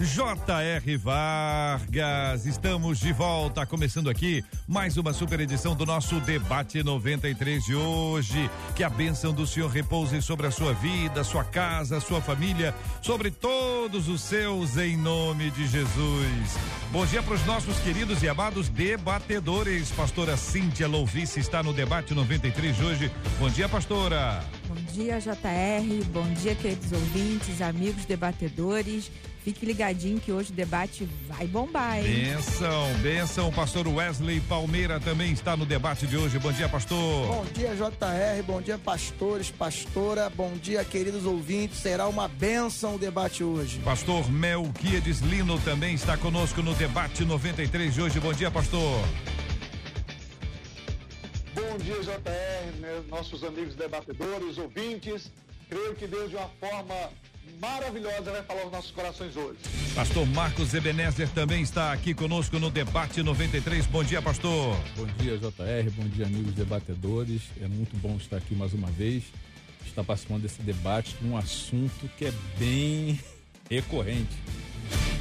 J.R. Vargas, estamos de volta, começando aqui mais uma super edição do nosso debate 93 de hoje. Que a bênção do Senhor repouse sobre a sua vida, sua casa, sua família, sobre todos os seus, em nome de Jesus. Bom dia para os nossos queridos e amados debatedores. Pastora Cíntia Louvice está no debate 93 de hoje. Bom dia, pastora. Bom dia, JR. Bom dia, queridos ouvintes, amigos debatedores. Fique ligadinho que hoje o debate vai bombar, hein? Benção, benção. Pastor Wesley Palmeira também está no debate de hoje. Bom dia, pastor. Bom dia, JR. Bom dia, pastores, pastora. Bom dia, queridos ouvintes. Será uma benção o debate hoje. Pastor Melquiades Lino também está conosco no debate 93 de hoje. Bom dia, pastor. Bom dia, JR, nossos amigos debatedores, ouvintes. Creio que Deus, de uma forma maravilhosa vai falar aos nossos corações hoje. Pastor Marcos Ebenezer também está aqui conosco no debate 93. Bom dia, pastor. Bom dia, JR. Bom dia, amigos debatedores. É muito bom estar aqui mais uma vez. Estar participando desse debate um assunto que é bem recorrente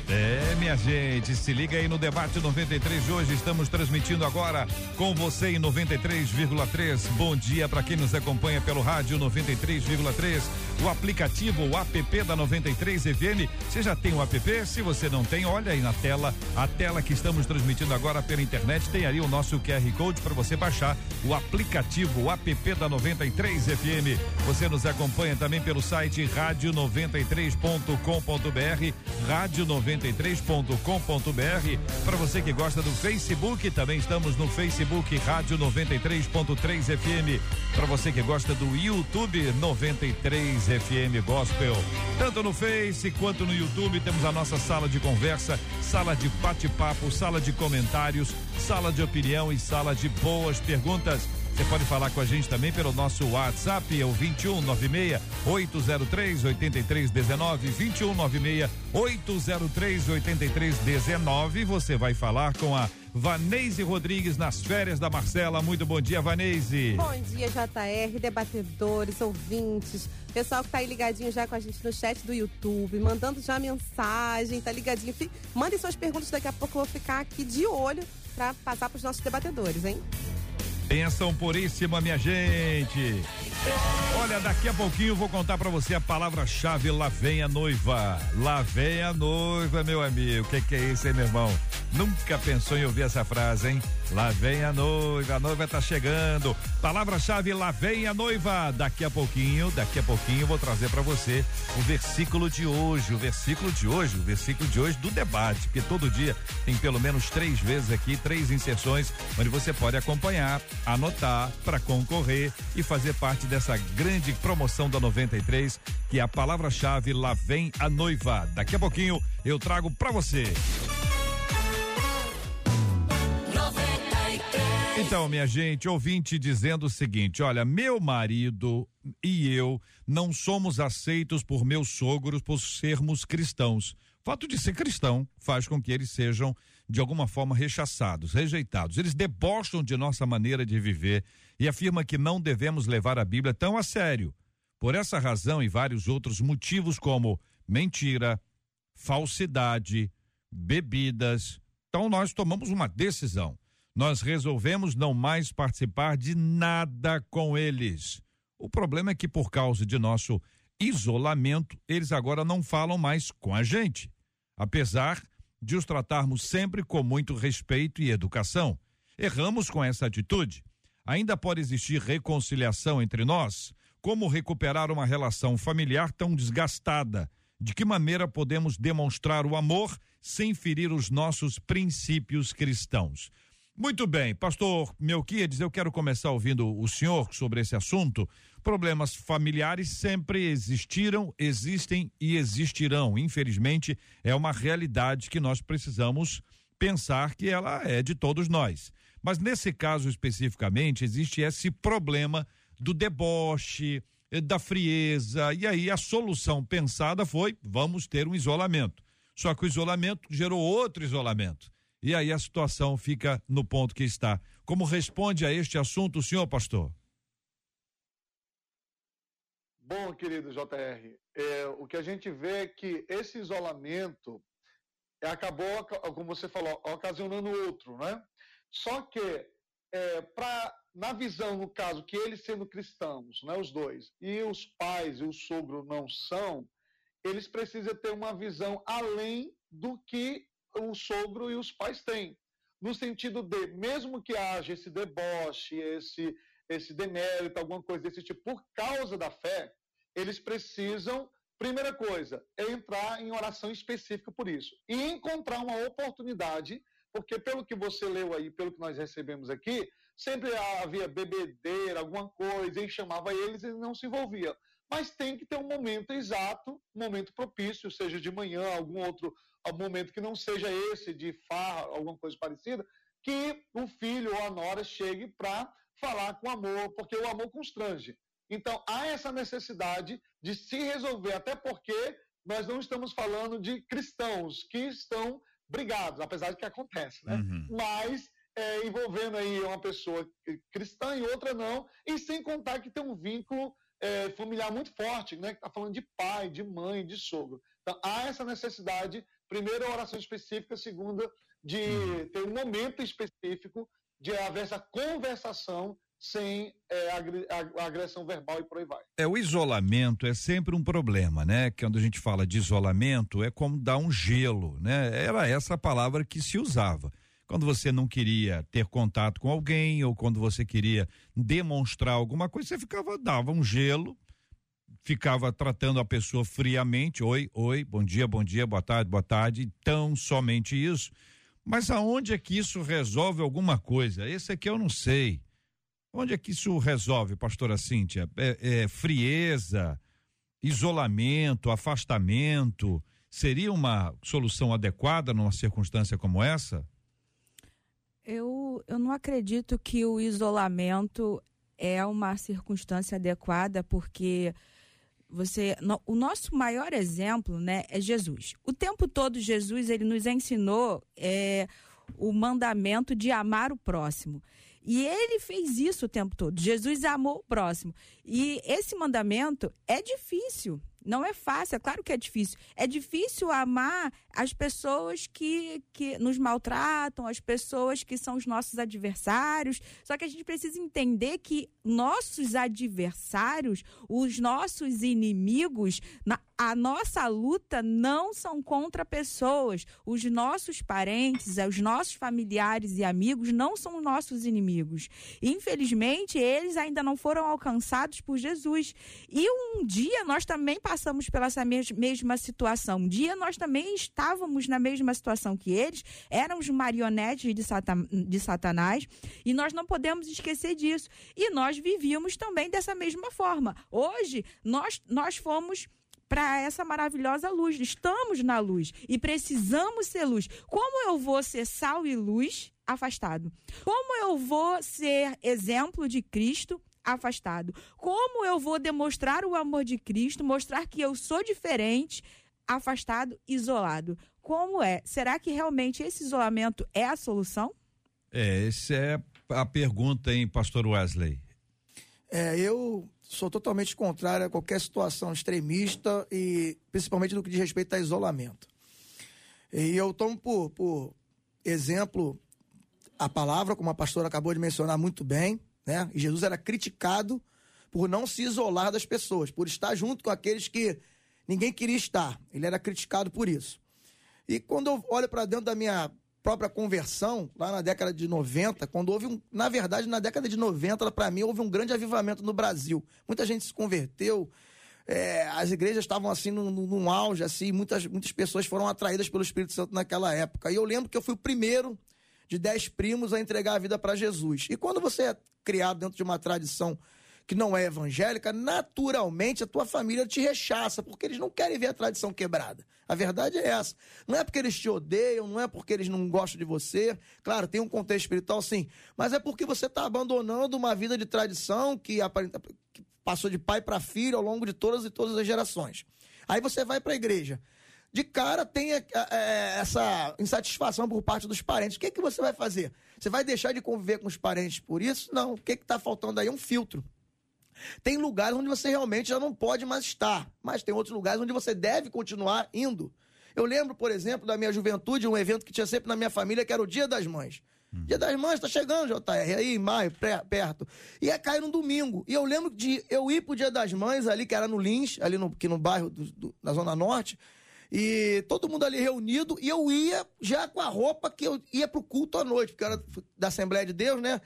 é, minha gente, se liga aí no debate 93 de hoje. Estamos transmitindo agora com você em 93,3. Bom dia para quem nos acompanha pelo rádio 93,3, o aplicativo, o app da 93 FM. Você já tem o app? Se você não tem, olha aí na tela, a tela que estamos transmitindo agora pela internet tem o nosso QR Code para você baixar o aplicativo, o app da 93 FM. Você nos acompanha também pelo site rádio93.com.br, rádio 93 93.com.br. Para você que gosta do Facebook, também estamos no Facebook Rádio 93.3 FM. Para você que gosta do YouTube 93 FM Gospel. Tanto no Face quanto no YouTube temos a nossa sala de conversa, sala de bate-papo, sala de comentários, sala de opinião e sala de boas perguntas. Você pode falar com a gente também pelo nosso WhatsApp, é o 2196 803 8319 2196 803 8319. Você vai falar com a Vaneise Rodrigues nas férias da Marcela. Muito bom dia, Vaneise. Bom dia, JR, debatedores, ouvintes, pessoal que tá aí ligadinho já com a gente no chat do YouTube, mandando já mensagem, tá ligadinho. Mandem suas perguntas, daqui a pouco eu vou ficar aqui de olho para passar para os nossos debatedores, hein? Benção puríssima, minha gente. Olha, daqui a pouquinho vou contar para você a palavra-chave lá vem a noiva. Lá vem a noiva, meu amigo. O que, que é isso, hein, meu irmão? Nunca pensou em ouvir essa frase, hein? Lá vem a noiva, a noiva tá chegando. Palavra-chave, lá vem a noiva. Daqui a pouquinho, daqui a pouquinho eu vou trazer para você o versículo de hoje. O versículo de hoje, o versículo de hoje do debate, porque todo dia tem pelo menos três vezes aqui, três inserções, onde você pode acompanhar, anotar para concorrer e fazer parte dessa grande promoção da 93, que é a palavra-chave lá vem a noiva. Daqui a pouquinho eu trago para você. Então, minha gente, ouvinte dizendo o seguinte: olha, meu marido e eu não somos aceitos por meus sogros por sermos cristãos. O fato de ser cristão faz com que eles sejam, de alguma forma, rechaçados, rejeitados. Eles debocham de nossa maneira de viver e afirmam que não devemos levar a Bíblia tão a sério. Por essa razão e vários outros motivos, como mentira, falsidade, bebidas. Então, nós tomamos uma decisão nós resolvemos não mais participar de nada com eles. O problema é que, por causa de nosso isolamento, eles agora não falam mais com a gente, apesar de os tratarmos sempre com muito respeito e educação. Erramos com essa atitude. Ainda pode existir reconciliação entre nós? Como recuperar uma relação familiar tão desgastada? De que maneira podemos demonstrar o amor sem ferir os nossos princípios cristãos? Muito bem, pastor Melquiades, eu quero começar ouvindo o senhor sobre esse assunto, problemas familiares sempre existiram, existem e existirão. Infelizmente, é uma realidade que nós precisamos pensar que ela é de todos nós. Mas nesse caso especificamente, existe esse problema do deboche, eh, da frieza, e aí a solução pensada foi: vamos ter um isolamento. Só que o isolamento gerou outro isolamento. E aí a situação fica no ponto que está. Como responde a este assunto senhor, pastor? Bom, querido JR, é, o que a gente vê é que esse isolamento acabou, como você falou, ocasionando outro, né? Só que, é, pra, na visão, no caso, que eles sendo cristãos, né, os dois, e os pais e o sogro não são, eles precisam ter uma visão além do que o sogro e os pais têm. No sentido de, mesmo que haja esse deboche, esse, esse demérito, alguma coisa desse tipo, por causa da fé, eles precisam, primeira coisa, é entrar em oração específica por isso. E encontrar uma oportunidade, porque pelo que você leu aí, pelo que nós recebemos aqui, sempre havia bebedeira, alguma coisa, e chamava eles e não se envolvia. Mas tem que ter um momento exato, um momento propício, seja de manhã, algum outro momento que não seja esse de farra, alguma coisa parecida, que o filho ou a nora chegue para falar com amor, porque o amor constrange. Então, há essa necessidade de se resolver, até porque nós não estamos falando de cristãos que estão brigados, apesar de que acontece, né? Uhum. Mas é, envolvendo aí uma pessoa cristã e outra não, e sem contar que tem um vínculo é, familiar muito forte, né? Que está falando de pai, de mãe, de sogro. Então, há essa necessidade, primeiro, a oração específica, segunda, de uhum. ter um momento específico de haver essa conversação sem é, agressão verbal e por aí vai. É, o isolamento é sempre um problema, né? Que quando a gente fala de isolamento é como dar um gelo, né? Era essa a palavra que se usava. Quando você não queria ter contato com alguém ou quando você queria demonstrar alguma coisa, você ficava, dava um gelo, ficava tratando a pessoa friamente, oi, oi, bom dia, bom dia, boa tarde, boa tarde, tão somente isso. Mas aonde é que isso resolve alguma coisa? Esse aqui eu não sei. Onde é que isso resolve, pastora Cíntia? É, é, frieza, isolamento, afastamento, seria uma solução adequada numa circunstância como essa? Eu, eu não acredito que o isolamento é uma circunstância adequada, porque você no, o nosso maior exemplo né é Jesus o tempo todo Jesus ele nos ensinou é, o mandamento de amar o próximo e ele fez isso o tempo todo. Jesus amou o próximo. E esse mandamento é difícil. Não é fácil, é claro que é difícil. É difícil amar as pessoas que, que nos maltratam, as pessoas que são os nossos adversários. Só que a gente precisa entender que nossos adversários, os nossos inimigos, na, a nossa luta não são contra pessoas. Os nossos parentes, os nossos familiares e amigos não são nossos inimigos. Infelizmente, eles ainda não foram alcançados por Jesus. E um dia nós também passamos pela essa mesma situação. Um dia nós também estávamos na mesma situação que eles, éramos marionetes de, de Satanás, e nós não podemos esquecer disso. E nós vivíamos também dessa mesma forma. Hoje, nós, nós fomos para essa maravilhosa luz. Estamos na luz e precisamos ser luz. Como eu vou ser sal e luz afastado? Como eu vou ser exemplo de Cristo afastado? Como eu vou demonstrar o amor de Cristo, mostrar que eu sou diferente, afastado, isolado? Como é? Será que realmente esse isolamento é a solução? É, essa é a pergunta, hein, pastor Wesley? É, eu sou totalmente contrário a qualquer situação extremista e principalmente no que diz respeito a isolamento. E eu tomo por, por exemplo a palavra, como a pastora acabou de mencionar muito bem, né? E Jesus era criticado por não se isolar das pessoas, por estar junto com aqueles que ninguém queria estar. Ele era criticado por isso. E quando eu olho para dentro da minha própria conversão, lá na década de 90, quando houve um. Na verdade, na década de 90, para mim, houve um grande avivamento no Brasil. Muita gente se converteu. É, as igrejas estavam assim num, num, auge, assim, muitas, muitas pessoas foram atraídas pelo Espírito Santo naquela época. E eu lembro que eu fui o primeiro de dez primos a entregar a vida para Jesus. E quando você é criado dentro de uma tradição que não é evangélica, naturalmente a tua família te rechaça, porque eles não querem ver a tradição quebrada. A verdade é essa. Não é porque eles te odeiam, não é porque eles não gostam de você. Claro, tem um contexto espiritual, sim. Mas é porque você está abandonando uma vida de tradição que, que passou de pai para filho ao longo de todas e todas as gerações. Aí você vai para a igreja. De cara tem é, é, essa insatisfação por parte dos parentes. O que, que você vai fazer? Você vai deixar de conviver com os parentes por isso? Não. O que está faltando aí é um filtro. Tem lugares onde você realmente já não pode mais estar, mas tem outros lugares onde você deve continuar indo. Eu lembro, por exemplo, da minha juventude, um evento que tinha sempre na minha família, que era o Dia das Mães. Hum. Dia das Mães tá chegando, JR, aí em maio, perto. E ia cair no domingo. E eu lembro de eu ir pro Dia das Mães ali, que era no Lins, ali no, aqui no bairro do, do, na Zona Norte, e todo mundo ali reunido, e eu ia já com a roupa que eu ia pro culto à noite, porque era da Assembleia de Deus, né?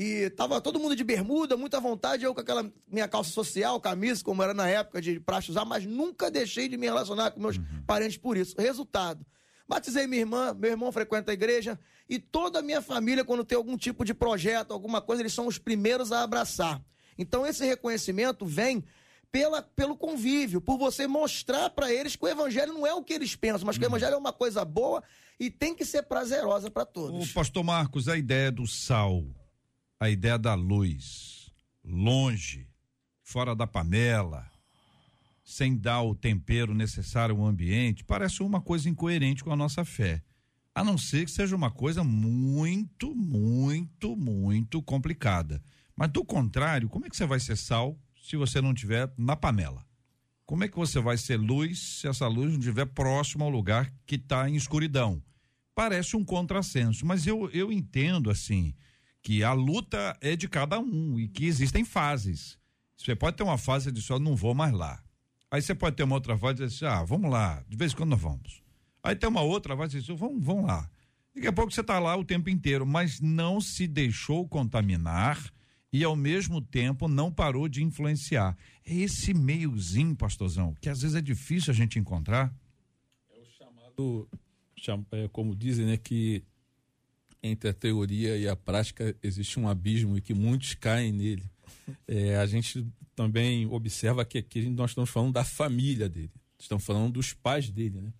E tava todo mundo de bermuda, muita vontade, eu com aquela minha calça social, camisa, como era na época de praxe usar, mas nunca deixei de me relacionar com meus uhum. parentes por isso. Resultado. Batizei minha irmã, meu irmão frequenta a igreja e toda a minha família, quando tem algum tipo de projeto, alguma coisa, eles são os primeiros a abraçar. Então esse reconhecimento vem pela, pelo convívio, por você mostrar para eles que o evangelho não é o que eles pensam, mas que o uhum. evangelho é uma coisa boa e tem que ser prazerosa para todos. O pastor Marcos, a ideia do sal a ideia da luz, longe, fora da panela, sem dar o tempero necessário ao ambiente, parece uma coisa incoerente com a nossa fé. A não ser que seja uma coisa muito, muito, muito complicada. Mas do contrário, como é que você vai ser sal se você não tiver na panela? Como é que você vai ser luz se essa luz não estiver próximo ao lugar que está em escuridão? Parece um contrassenso, mas eu, eu entendo assim que a luta é de cada um e que existem fases. Você pode ter uma fase de só não vou mais lá. Aí você pode ter uma outra fase e dizer assim, ah, vamos lá, de vez em quando nós vamos. Aí tem uma outra fase e dizer, vamos, vamos lá. Daqui a pouco você está lá o tempo inteiro, mas não se deixou contaminar e ao mesmo tempo não parou de influenciar. É esse meiozinho, pastorzão, que às vezes é difícil a gente encontrar. É o chamado, é, como dizem, né, que entre a teoria e a prática existe um abismo e que muitos caem nele. É, a gente também observa que aqui nós estamos falando da família dele, estamos falando dos pais dele, né?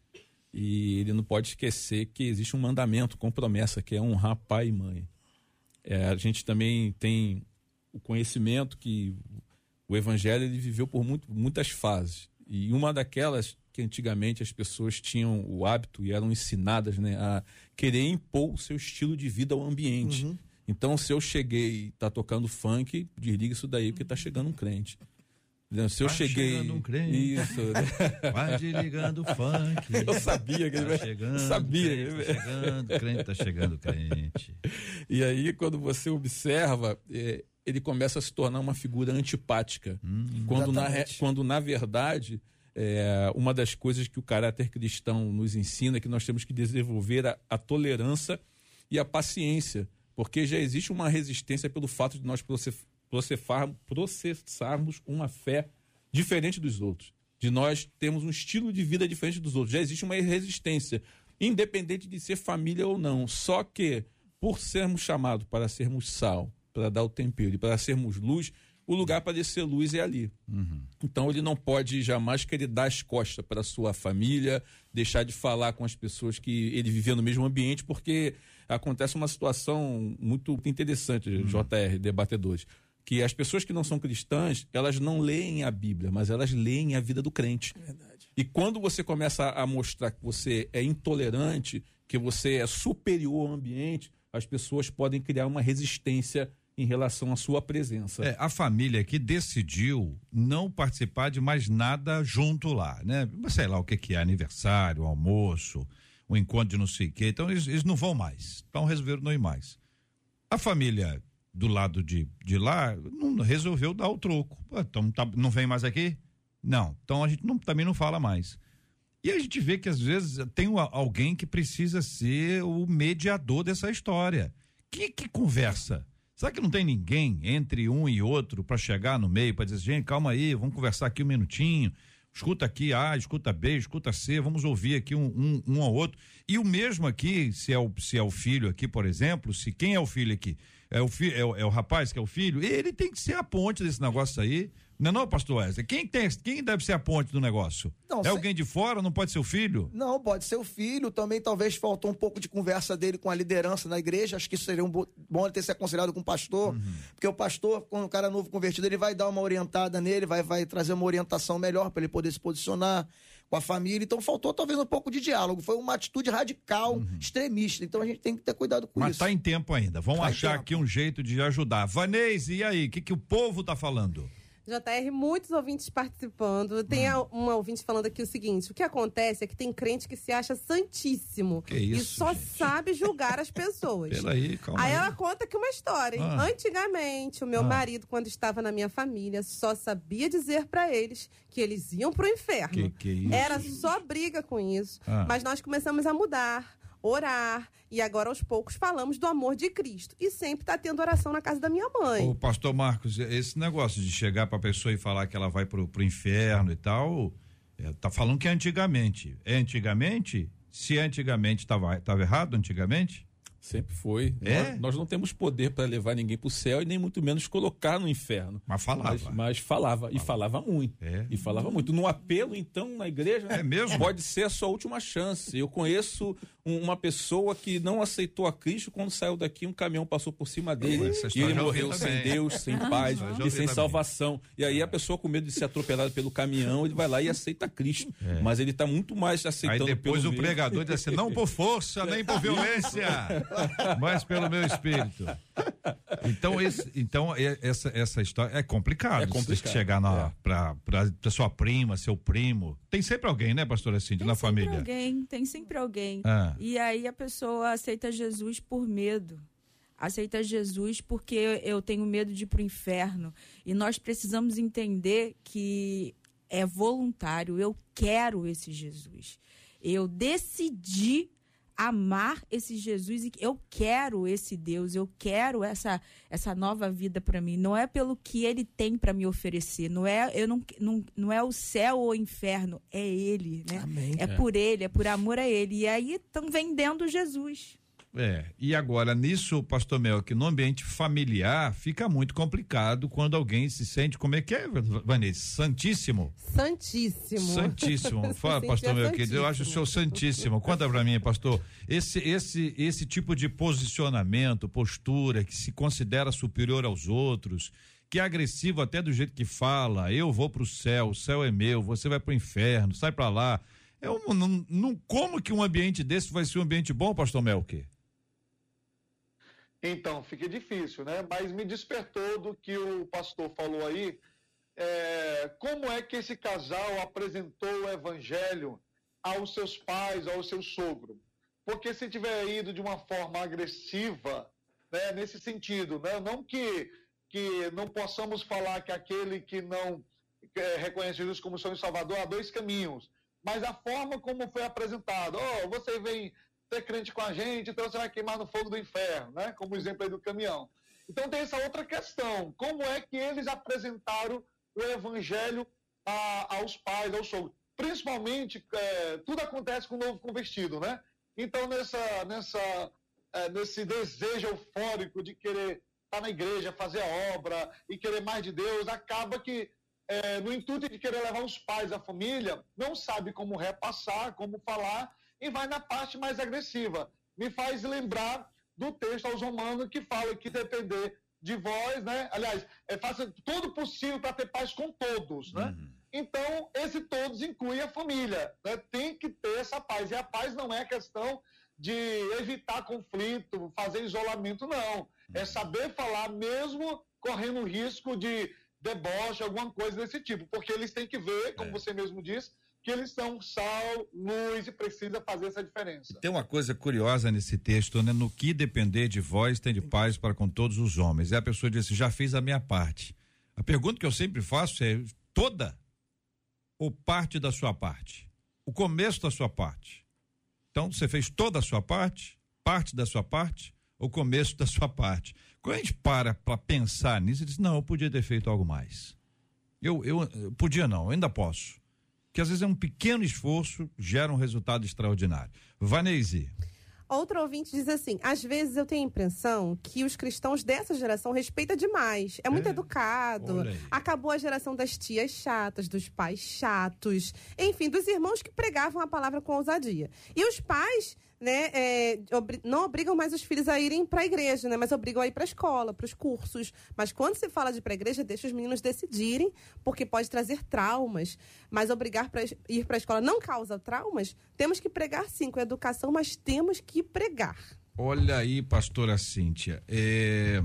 E ele não pode esquecer que existe um mandamento com promessa, que é honrar pai e mãe. É, a gente também tem o conhecimento que o evangelho ele viveu por muito, muitas fases. E uma daquelas que antigamente as pessoas tinham o hábito e eram ensinadas né, a querer impor o seu estilo de vida ao ambiente. Uhum. Então, se eu cheguei e tá tocando funk, desliga isso daí, porque tá chegando um crente. Se eu Vai cheguei. Um crente. Isso. Vai desligando o funk. Eu sabia que ele tá chegando. Sabia. Crente, tá chegando, crente, tá chegando, crente. E aí, quando você observa, é, ele começa a se tornar uma figura antipática. Hum, quando, na, quando, na verdade, é, uma das coisas que o caráter cristão nos ensina é que nós temos que desenvolver a, a tolerância e a paciência, porque já existe uma resistência pelo fato de nós processarmos uma fé diferente dos outros, de nós termos um estilo de vida diferente dos outros. Já existe uma resistência, independente de ser família ou não. Só que, por sermos chamados para sermos sal, para dar o tempero e para sermos luz, o lugar para descer luz é ali. Uhum. Então ele não pode jamais querer dar as costas para sua família, deixar de falar com as pessoas que ele vivia no mesmo ambiente, porque acontece uma situação muito interessante, uhum. JR, debatedores, que as pessoas que não são cristãs, elas não leem a Bíblia, mas elas leem a vida do crente. É verdade. E quando você começa a mostrar que você é intolerante, que você é superior ao ambiente, as pessoas podem criar uma resistência em relação à sua presença. É, a família que decidiu não participar de mais nada junto lá, né? Sei lá o que que é, aniversário, almoço, o encontro de não sei o quê. Então eles, eles não vão mais. Então resolveram não ir mais. A família do lado de, de lá não resolveu dar o troco. Então tá, não vem mais aqui? Não. Então a gente não, também não fala mais. E a gente vê que às vezes tem alguém que precisa ser o mediador dessa história. Que, que conversa? Será que não tem ninguém entre um e outro para chegar no meio, para dizer, gente, calma aí, vamos conversar aqui um minutinho, Escuta aqui A, escuta B, escuta C, vamos ouvir aqui um, um, um ao outro. E o mesmo aqui, se é o, se é o filho aqui, por exemplo, se quem é o filho aqui? É o, fi, é, o, é o rapaz que é o filho, ele tem que ser a ponte desse negócio aí. Não é não, pastor Wesley? Quem, tem, quem deve ser a ponte do negócio? Não, é se... alguém de fora? Não pode ser o filho? Não, pode ser o filho. Também talvez faltou um pouco de conversa dele com a liderança na igreja. Acho que isso seria um bom ele ter se aconselhado com o pastor. Uhum. Porque o pastor, quando o cara é novo convertido, ele vai dar uma orientada nele, vai, vai trazer uma orientação melhor para ele poder se posicionar com a família. Então faltou talvez um pouco de diálogo. Foi uma atitude radical, uhum. extremista. Então a gente tem que ter cuidado com Mas isso. Mas tá em tempo ainda. Vamos tá achar aqui um jeito de ajudar. Vanês, e aí? O que, que o povo tá falando? JR, muitos ouvintes participando. Tem hum. uma ouvinte falando aqui o seguinte: o que acontece é que tem crente que se acha santíssimo que isso, e só gente? sabe julgar as pessoas. Peraí, calma aí. Aí ela conta aqui uma história. Ah. Antigamente, o meu ah. marido, quando estava na minha família, só sabia dizer para eles que eles iam pro inferno. Que, que isso? Era só briga com isso. Ah. Mas nós começamos a mudar orar. E agora, aos poucos, falamos do amor de Cristo. E sempre está tendo oração na casa da minha mãe. O pastor Marcos, esse negócio de chegar para a pessoa e falar que ela vai pro, pro inferno e tal, é, tá falando que é antigamente. É antigamente? Se é antigamente, estava tava errado antigamente? Sempre foi. É? Nós, nós não temos poder para levar ninguém para o céu e nem muito menos colocar no inferno. Mas falava. Mas, mas falava, falava, e falava muito. É. E falava muito. No apelo, então, na igreja, é mesmo? pode ser a sua última chance. Eu conheço um, uma pessoa que não aceitou a Cristo quando saiu daqui, um caminhão passou por cima dele e ele morreu sem Deus, sem ah, paz e sem salvação. E aí a pessoa com medo de ser atropelada pelo caminhão, ele vai lá e aceita Cristo. É. Mas ele está muito mais aceitando Aí depois o pregador diz assim, não por força, nem por violência. mas pelo meu espírito. Então, esse, então essa, essa história é complicado. É complicado. Chegar na, é. pra, pra, pra, sua prima, seu primo. Tem sempre alguém, né, pastora Cindy, na família? Tem sempre alguém, tem sempre alguém. Ah. E aí a pessoa aceita Jesus por medo. Aceita Jesus porque eu tenho medo de ir pro inferno. E nós precisamos entender que é voluntário. Eu quero esse Jesus. Eu decidi amar esse Jesus e eu quero esse Deus, eu quero essa essa nova vida para mim. Não é pelo que ele tem para me oferecer, não é eu não, não, não é o céu ou o inferno, é ele, né? Amém. É, é por ele, é por amor a ele. E aí estão vendendo Jesus. É, e agora nisso, pastor Mel, que no ambiente familiar fica muito complicado quando alguém se sente, como é que é, Vanessa? Santíssimo? Santíssimo. Santíssimo. Fala, pastor Mel, que eu acho o senhor santíssimo. Conta pra mim, pastor, esse, esse, esse tipo de posicionamento, postura, que se considera superior aos outros, que é agressivo até do jeito que fala, eu vou pro céu, o céu é meu, você vai pro inferno, sai pra lá. Eu, não, não, como que um ambiente desse vai ser um ambiente bom, pastor Melker? Então, fica difícil, né? Mas me despertou do que o pastor falou aí. É, como é que esse casal apresentou o evangelho aos seus pais, ao seu sogro? Porque se tiver ido de uma forma agressiva, né, nesse sentido, né, não que, que não possamos falar que aquele que não é, reconhece Jesus como seu Salvador há dois caminhos, mas a forma como foi apresentado. Oh, você vem ser crente com a gente, então você vai queimar no fogo do inferno, né? Como o exemplo aí do caminhão. Então tem essa outra questão. Como é que eles apresentaram o evangelho a, aos pais, aos sogros? Principalmente, é, tudo acontece com o novo convertido, né? Então, nessa, nessa, é, nesse desejo eufórico de querer estar na igreja, fazer a obra e querer mais de Deus, acaba que, é, no intuito de querer levar os pais, a família, não sabe como repassar, como falar, e vai na parte mais agressiva. Me faz lembrar do texto aos Romanos que fala que depender de vós, né? Aliás, é, faça tudo possível para ter paz com todos, né? Uhum. Então, esse todos inclui a família, né? Tem que ter essa paz. E a paz não é questão de evitar conflito, fazer isolamento, não. É uhum. saber falar mesmo correndo risco de deboche, alguma coisa desse tipo. Porque eles têm que ver, como é. você mesmo disse, que eles são sal, luz e precisa fazer essa diferença. Tem uma coisa curiosa nesse texto, né? No que depender de vós, tem de paz para com todos os homens. E a pessoa disse: já fiz a minha parte. A pergunta que eu sempre faço é: toda ou parte da sua parte? O começo da sua parte. Então, você fez toda a sua parte, parte da sua parte, o começo da sua parte. Quando a gente para para pensar nisso, diz: não, eu podia ter feito algo mais. Eu, eu, eu podia não, eu ainda posso que às vezes é um pequeno esforço, gera um resultado extraordinário. Vanese. Outro ouvinte diz assim: às vezes eu tenho a impressão que os cristãos dessa geração respeitam demais. É muito É, educado. Acabou a geração das tias chatas, dos pais chatos, enfim, dos irmãos que pregavam a palavra com ousadia. E os pais. Né, é, obri- não obrigam mais os filhos a irem para a igreja, né, mas obrigam a ir para a escola, para os cursos. Mas quando se fala de ir para a igreja, deixa os meninos decidirem, porque pode trazer traumas. Mas obrigar para ir para a escola não causa traumas. Temos que pregar sim com educação, mas temos que pregar. Olha aí, pastora Cíntia, é,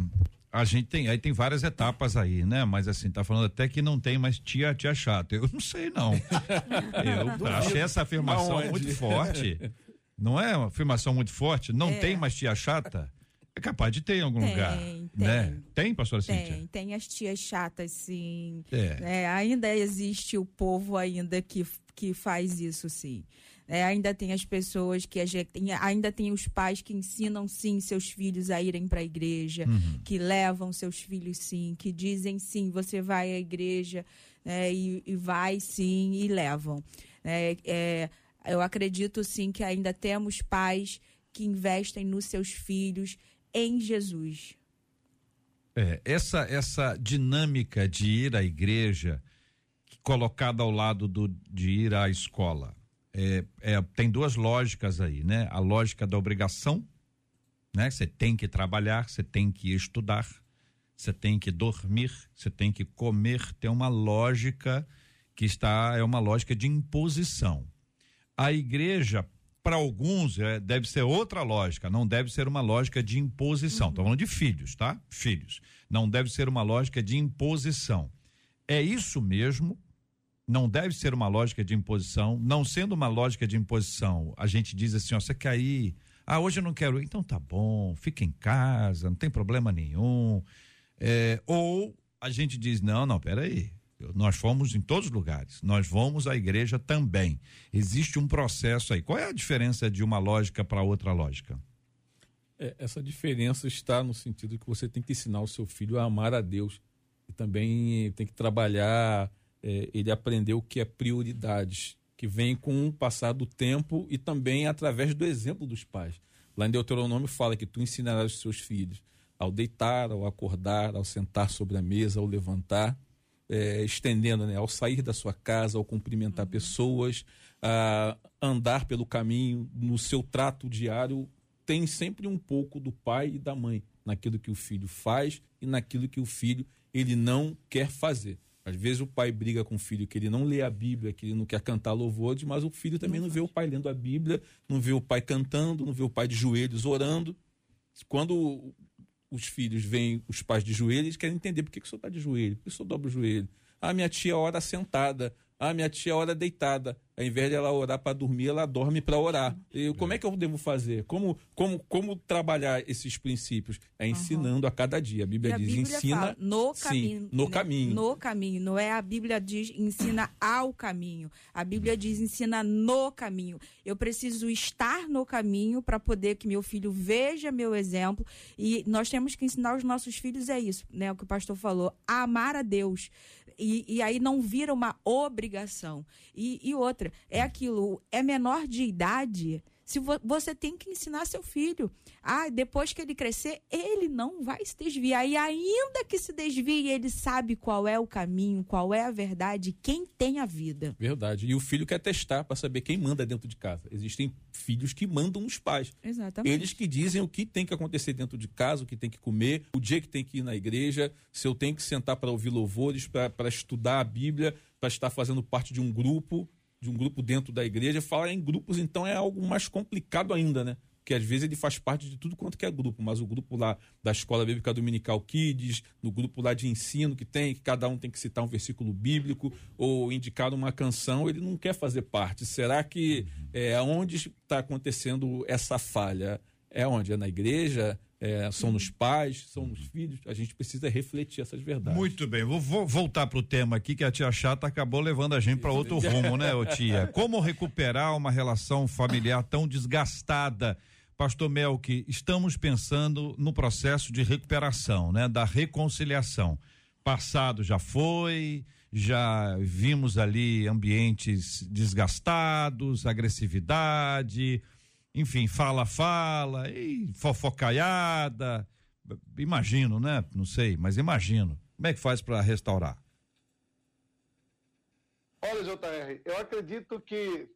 a gente tem, aí tem várias etapas aí, né? Mas assim, tá falando até que não tem mais tia, tia chata. Eu não sei não. Eu achei essa afirmação Aonde? muito forte. Não é uma afirmação muito forte? Não É. tem mais tia chata? É capaz de ter em algum Tem, lugar, tem. né? Tem, pastora Cíntia? Tem, tem as tias chatas, sim. É. É, ainda existe o povo ainda que, que faz isso, sim. É, ainda tem as pessoas que a gente, tem- ainda tem os pais que ensinam sim seus filhos a irem para a igreja, que levam seus filhos sim, que dizem sim, você vai à igreja né, e, e vai sim e levam. É, é, eu acredito sim que ainda temos pais que investem nos seus filhos em Jesus. É, essa, essa dinâmica de ir à igreja, colocada ao lado do, de ir à escola, é, é, tem duas lógicas aí, né? A lógica da obrigação, né? Você tem que trabalhar, você tem que estudar, você tem que dormir, você tem que comer. Tem uma lógica que está, é uma lógica de imposição. A igreja, para alguns, é, deve ser outra lógica, não deve ser uma lógica de imposição. Estou falando de filhos, tá? Filhos. Não deve ser uma lógica de imposição. É isso mesmo, não deve ser uma lógica de imposição. Não sendo uma lógica de imposição, a gente diz assim: ó, você quer ir? Ah, hoje eu não quero ir. Então tá bom, fica em casa, não tem problema nenhum. É, ou a gente diz: não, não, peraí. Nós fomos em todos os lugares, nós vamos à igreja também. Existe um processo aí. Qual é a diferença de uma lógica para outra lógica? É, essa diferença está no sentido que você tem que ensinar o seu filho a amar a Deus e também tem que trabalhar é, ele aprender o que é prioridades, que vem com o passar do tempo e também através do exemplo dos pais. Lá em Deuteronômio fala que tu ensinarás os seus filhos ao deitar, ao acordar, ao sentar sobre a mesa, ao levantar, é, estendendo, né, ao sair da sua casa, ao cumprimentar pessoas, a andar pelo caminho, no seu trato diário, tem sempre um pouco do pai e da mãe naquilo que o filho faz e naquilo que o filho ele não quer fazer. Às vezes o pai briga com o filho que ele não lê a Bíblia, que ele não quer cantar louvores, mas o filho também não, vê o pai lendo a Bíblia, não vê o pai cantando, não vê o pai de joelhos orando. Quando os filhos veem os pais de joelhos, eles querem entender por que, que o senhor está de joelho, por que o senhor dobra o joelho. Ah, minha tia ora sentada. Ah, minha tia ora deitada. Ao invés de ela orar para dormir, ela dorme para orar. E como é que eu devo fazer? Como, como, como trabalhar esses princípios? É ensinando a cada dia. A Bíblia E a diz: Bíblia ensina fala, no sim, caminho. no né? caminho. No caminho. Não é a Bíblia diz ensina ao caminho. A Bíblia diz ensina no caminho. Eu preciso estar no caminho para poder que meu filho veja meu exemplo. E nós temos que ensinar os nossos filhos é isso, né? O que o pastor falou, a amar a Deus. E, e aí não vira uma obrigação. E, e outra, é aquilo, é menor de idade. Se vo- você tem que ensinar seu filho. Ah, depois que ele crescer, ele não vai se desviar. E ainda que se desvie, ele sabe qual é o caminho, qual é a verdade, quem tem a vida. Verdade. E o filho quer testar para saber quem manda dentro de casa. Existem filhos que mandam os pais. Exatamente. Eles que dizem o que tem que acontecer dentro de casa, o que tem que comer, o dia que tem que ir na igreja, se eu tenho que sentar para ouvir louvores, para estudar a Bíblia, para estar fazendo parte de um grupo, de um grupo dentro da igreja. Falar em grupos, então, é algo mais complicado ainda, né? Porque às vezes ele faz parte de tudo quanto que é grupo, mas o grupo lá da Escola Bíblica Dominical Kids, no grupo lá de ensino que tem, que cada um tem que citar um versículo bíblico ou indicar uma canção, ele não quer fazer parte. Será que é onde está acontecendo essa falha? É onde? É na igreja? É, são nos pais? São nos filhos? A gente precisa refletir essas verdades. Muito bem, vou, vou voltar pro tema aqui que a tia chata acabou levando a gente para outro rumo, né, ô tia? Como recuperar uma relação familiar tão desgastada? Pastor Melk, estamos pensando no processo de recuperação, né, da reconciliação. Passado já foi, já vimos ali ambientes desgastados, agressividade, enfim, fala, fala, e fofocaiada. Imagino, né? Não sei, mas imagino. Como é que faz para restaurar? Olha, JR, eu acredito que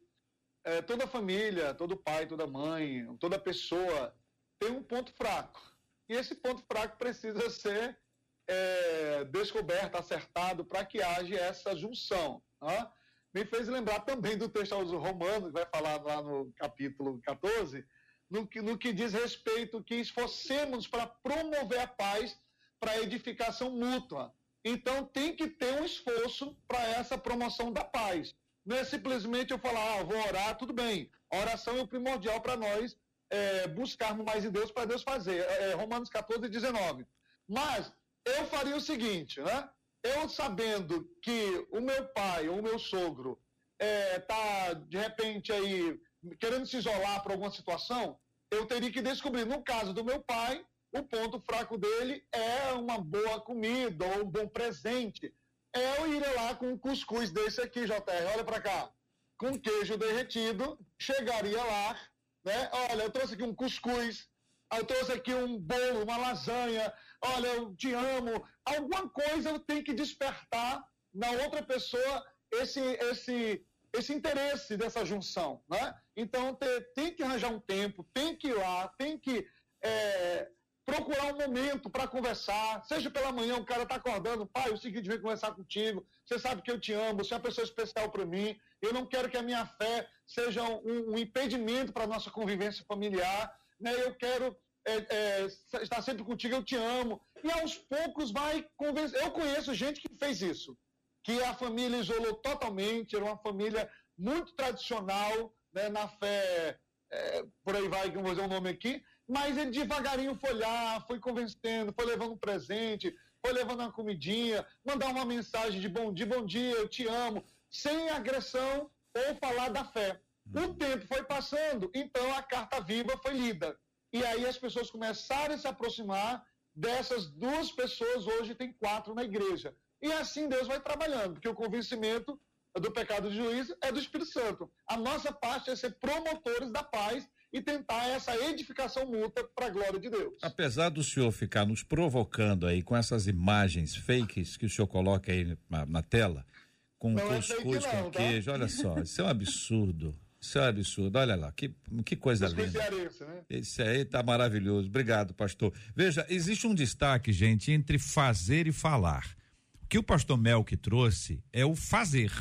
é, toda família, todo pai, toda mãe, toda pessoa tem um ponto fraco. E esse ponto fraco precisa ser é, descoberto, acertado, para que haja essa junção. Né? Me fez lembrar também do texto aos Romanos, que vai falar lá no capítulo 14, no que, no que diz respeito que esforcemos para promover a paz para edificação mútua. Então tem que ter um esforço para essa promoção da paz. Não é simplesmente eu falar, ah, vou orar, tudo bem. A oração é o primordial para nós é, buscarmos mais em Deus para Deus fazer. É Romanos 14, 19. Mas eu faria o seguinte, né? Eu sabendo que o meu pai ou o meu sogro está, é, de repente, aí querendo se isolar por alguma situação, eu teria que descobrir. No caso do meu pai, o ponto fraco dele é uma boa comida ou um bom presente. Eu ir lá com um cuscuz desse aqui, JR, olha para cá, com queijo derretido, chegaria lá, né? Olha, eu trouxe aqui um cuscuz, eu trouxe aqui um bolo, uma lasanha, olha, eu te amo. Alguma coisa tenho que despertar na outra pessoa esse, esse, esse interesse dessa junção, né? Então te, tem que arranjar um tempo, tem que ir lá, tem que é, procurar um momento para conversar, seja pela manhã, o cara está acordando, pai, é o seguinte, vem conversar contigo, você sabe que eu te amo, você é uma pessoa especial para mim, eu não quero que a minha fé seja um, um impedimento para a nossa convivência familiar, né? eu quero é, é, estar sempre contigo, eu te amo, e aos poucos vai convencer, eu conheço gente que fez isso, que a família isolou totalmente, era uma família muito tradicional, né, na fé, é, por aí vai, que eu vou dizer o um nome aqui, mas ele devagarinho foi lá, foi convencendo, foi levando um presente, foi levando uma comidinha, mandar uma mensagem de bom dia, bom dia, eu te amo, sem agressão ou falar da fé. O uhum. tempo foi passando, então a carta viva foi lida. E aí as pessoas começaram a se aproximar dessas duas pessoas, hoje tem quatro na igreja. E assim Deus vai trabalhando, porque o convencimento do pecado de juízo é do Espírito Santo. A nossa parte é ser promotores da paz e tentar essa edificação mútua para a glória de Deus. Apesar do senhor ficar nos provocando aí com essas imagens fakes que o senhor coloca aí na, na tela, com não é cuscuz é com tá? queijo, olha só, isso é um absurdo. Isso é um absurdo, olha lá, que, que coisa linda. Cearense, né? Esse aí tá maravilhoso. Obrigado, pastor. Veja, existe um destaque, gente, entre fazer e falar. O que o pastor Mel que trouxe é o fazer.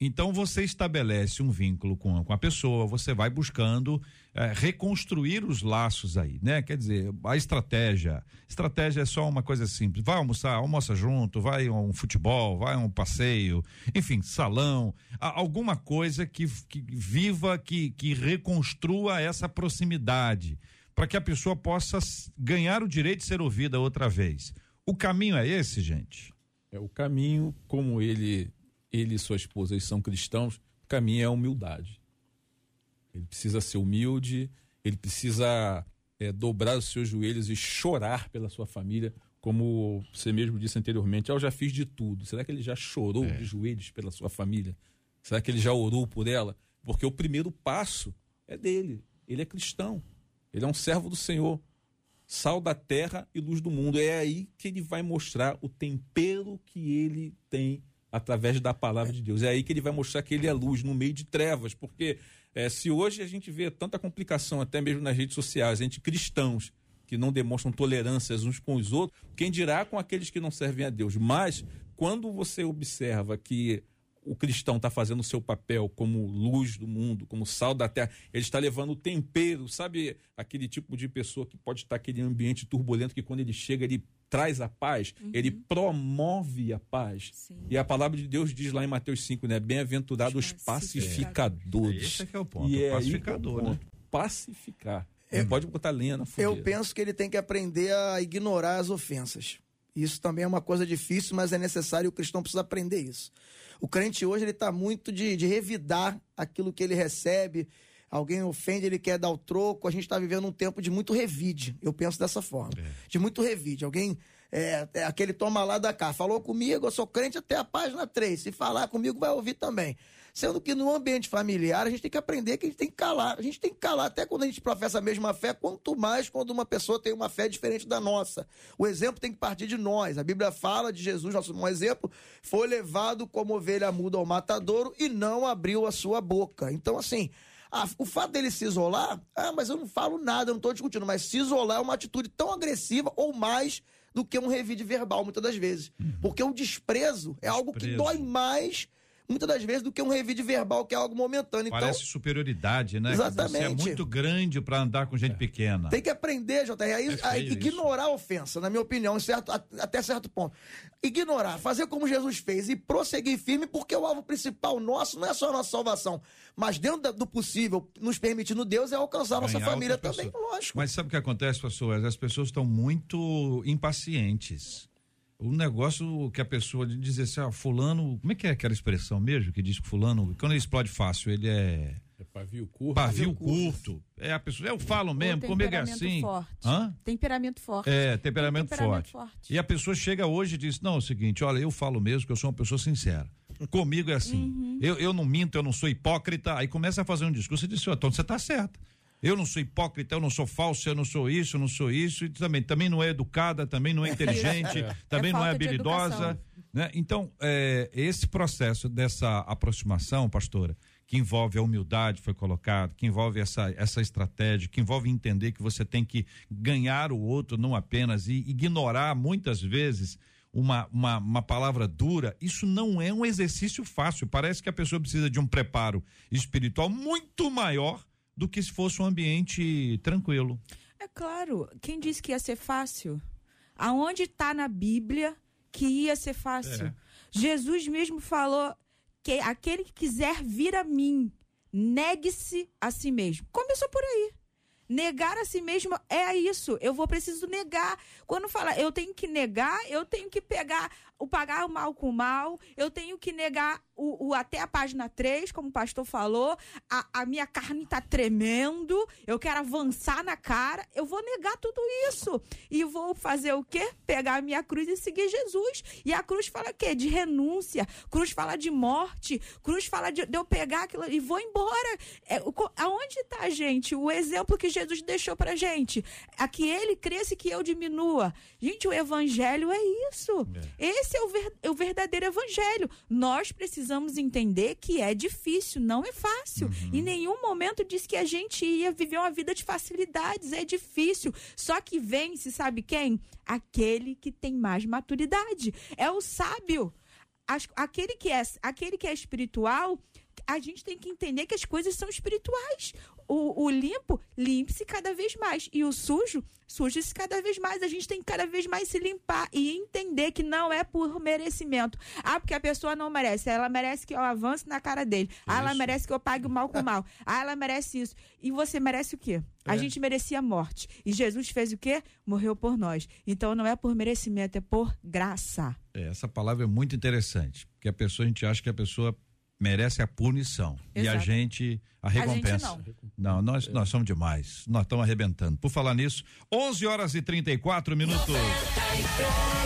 Então você estabelece um vínculo com, com a pessoa, você vai buscando é, reconstruir os laços aí, né? Quer dizer, a estratégia, estratégia é só uma coisa simples. Vai almoçar, almoça junto, vai um futebol, vai um passeio, enfim, salão, alguma coisa que, que viva, que, que reconstrua essa proximidade, para que a pessoa possa ganhar o direito de ser ouvida outra vez. O caminho é esse, gente? É o caminho como ele ele e sua esposa são cristãos, o caminho é a humildade. Ele precisa ser humilde, ele precisa é, dobrar os seus joelhos e chorar pela sua família, como você mesmo disse anteriormente. Eu já fiz de tudo. Será que ele já chorou é. de joelhos pela sua família? Será que ele já orou por ela? Porque o primeiro passo é dele. Ele é cristão. Ele é um servo do Senhor. Sal da terra e luz do mundo. É aí que ele vai mostrar o tempero que ele tem através da palavra de Deus. É aí que ele vai mostrar que ele é luz no meio de trevas, porque é, se hoje a gente vê tanta complicação, até mesmo nas redes sociais, entre cristãos que não demonstram tolerâncias uns com os outros, quem dirá com aqueles que não servem a Deus? Mas quando você observa que o cristão está fazendo o seu papel como luz do mundo, como sal da terra. Ele está levando o tempero, sabe? Aquele tipo de pessoa que pode estar aquele ambiente turbulento que quando ele chega, ele traz a paz, uhum. ele promove a paz. Sim. E a palavra de Deus diz lá em Mateus 5, né? Bem-aventurados os pacificadores. Esse é que é o ponto, e o pacificador, é né? Pacificar. Não eu, pode botar lenha na fogueira. Eu penso que ele tem que aprender a ignorar as ofensas. Isso também é uma coisa difícil, mas é necessário, o cristão precisa aprender isso. O crente hoje ele está muito de, de revidar aquilo que ele recebe, alguém ofende, ele quer dar o troco. A gente está vivendo um tempo de muito revide. Eu penso dessa forma. É. De muito revide. Alguém. É, é aquele toma lá da cá. Falou comigo, eu sou crente até a página 3. Se falar comigo, vai ouvir também. Sendo que no ambiente familiar, a gente tem que aprender que a gente tem que calar. A gente tem que calar até quando a gente professa a mesma fé, quanto mais quando uma pessoa tem uma fé diferente da nossa. O exemplo tem que partir de nós. A Bíblia fala de Jesus, nosso bom exemplo, foi levado como ovelha muda ao matadouro e não abriu a sua boca. Então, assim, a- o fato dele se isolar, ah, mas eu não falo nada, eu não estou discutindo, mas se isolar é uma atitude tão agressiva ou mais do que um revide verbal, muitas das vezes. Porque o desprezo é algo que Desprezo. dói mais, muitas das vezes, do que um revide verbal, que é algo momentâneo. Então, Parece superioridade, né? Que Você é Exatamente. muito grande para andar com gente pequena. Tem que aprender, JR, a, É a ignorar a ofensa, na minha opinião, certo, a- até certo ponto. Ignorar, fazer como Jesus fez e prosseguir firme, porque o alvo principal nosso não é só a nossa salvação, mas dentro da- do possível, nos permitindo Deus, é alcançar a nossa Ganhar família também, pessoa. lógico. Mas sabe o que acontece, pessoas? As pessoas estão muito impacientes. O negócio que a pessoa de dizer assim, ah, fulano, como é que é aquela expressão mesmo que diz que fulano, quando ele explode fácil, ele é É pavio curto. pavio curto. É a pessoa, eu falo mesmo, comigo é temperamento assim. Forte. Hã? Temperamento forte. É, temperamento, Tem temperamento forte. forte. E a pessoa chega hoje e diz: Não, é o seguinte, olha, eu falo mesmo que eu sou uma pessoa sincera. Comigo é assim. Uhum. Eu, eu não minto, eu não sou hipócrita. Aí começa a fazer um discurso e diz: Então você tá certo. Eu não sou hipócrita, eu não sou falso, eu não sou isso, eu não sou isso. E também, também não é educada, também não é inteligente, também É não é habilidosa. Né? Então, é, esse processo dessa aproximação, pastora, que envolve a humildade, foi colocado, que envolve essa, essa estratégia, que envolve entender que você tem que ganhar o outro, não apenas, e ignorar muitas vezes uma, uma, uma palavra dura, isso não é um exercício fácil. Parece que a pessoa precisa de um preparo espiritual muito maior do que se fosse um ambiente tranquilo. É claro, quem disse que ia ser fácil? Aonde está na Bíblia que ia ser fácil? É. Jesus mesmo falou que aquele que quiser vir a mim, negue-se a si mesmo. Começou por aí. Negar a si mesmo é isso. Eu vou preciso negar. Quando fala, eu tenho que negar, eu tenho que pegar o pagar o mal com o mal, eu tenho que negar o, o até a página 3, como o pastor falou, a, a minha carne tá tremendo, eu quero avançar na cara, eu vou negar tudo isso. E vou fazer o quê? Pegar a minha cruz e seguir Jesus. E a cruz fala o quê? De renúncia, cruz fala de morte, cruz fala de, de eu pegar aquilo e vou embora. É, aonde tá, gente, o exemplo que Jesus deixou pra gente? A que ele cresça e que eu diminua. Gente, o evangelho é isso. Esse é o, ver- é o verdadeiro evangelho. Nós precisamos entender que é difícil, não é fácil. Em nenhum momento disse que a gente ia viver uma vida de facilidades. É difícil. Só que vence, sabe quem? Aquele que tem mais maturidade. É o sábio. Aquele, que é, aquele que é espiritual, a gente tem que entender que as coisas são espirituais. O, o limpo, limpe-se cada vez mais. E o sujo, suje-se cada vez mais. A gente tem que cada vez mais se limpar e entender que não é por merecimento. Ah, porque a pessoa não merece. Ela merece que eu avance na cara dele. Ah, ela Isso. merece que eu pague o mal com o mal. Ah, ela merece isso. E você merece o quê? A É. gente merecia a morte. E Jesus fez o quê? Morreu por nós. Então não é por merecimento, é por graça. É, essa palavra é muito interessante, porque a pessoa, a gente acha que a pessoa merece a punição e a Exato. gente a A gente recompensa. não. Não, nós, nós somos demais. Nós estamos arrebentando. Por falar nisso, 11 horas e 34 minutos.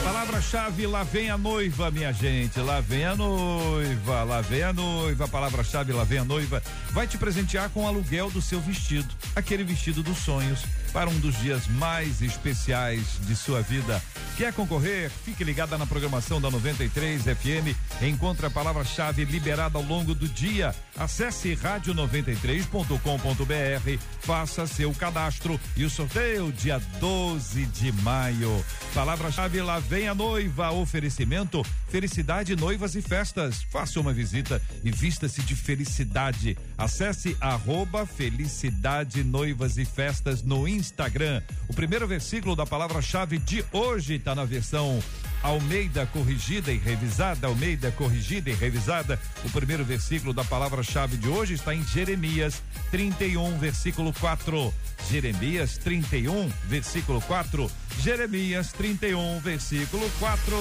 Palavra-chave, lá vem a noiva, minha gente. Lá vem a noiva, lá vem a noiva. Palavra-chave, lá vem a noiva. Vai te presentear com o aluguel do seu vestido. Aquele vestido dos sonhos para um dos dias mais especiais de sua vida. Quer concorrer? Fique ligada na programação da 93 FM. Encontre a palavra-chave liberada ao longo do dia. Acesse rádio93.com.br, faça seu cadastro e o sorteio dia 12 de maio. Palavra-chave lá vem a noiva. Oferecimento Felicidade Noivas e Festas. Faça uma visita e vista-se de felicidade. Acesse arroba Felicidade Noivas e Festas no Instagram. O primeiro versículo da palavra-chave de hoje está na versão Almeida corrigida e revisada, Almeida corrigida e revisada. O primeiro versículo da palavra-chave de hoje está em Jeremias 31, versículo 4. Jeremias 31, versículo 4. Jeremias 31, versículo 4.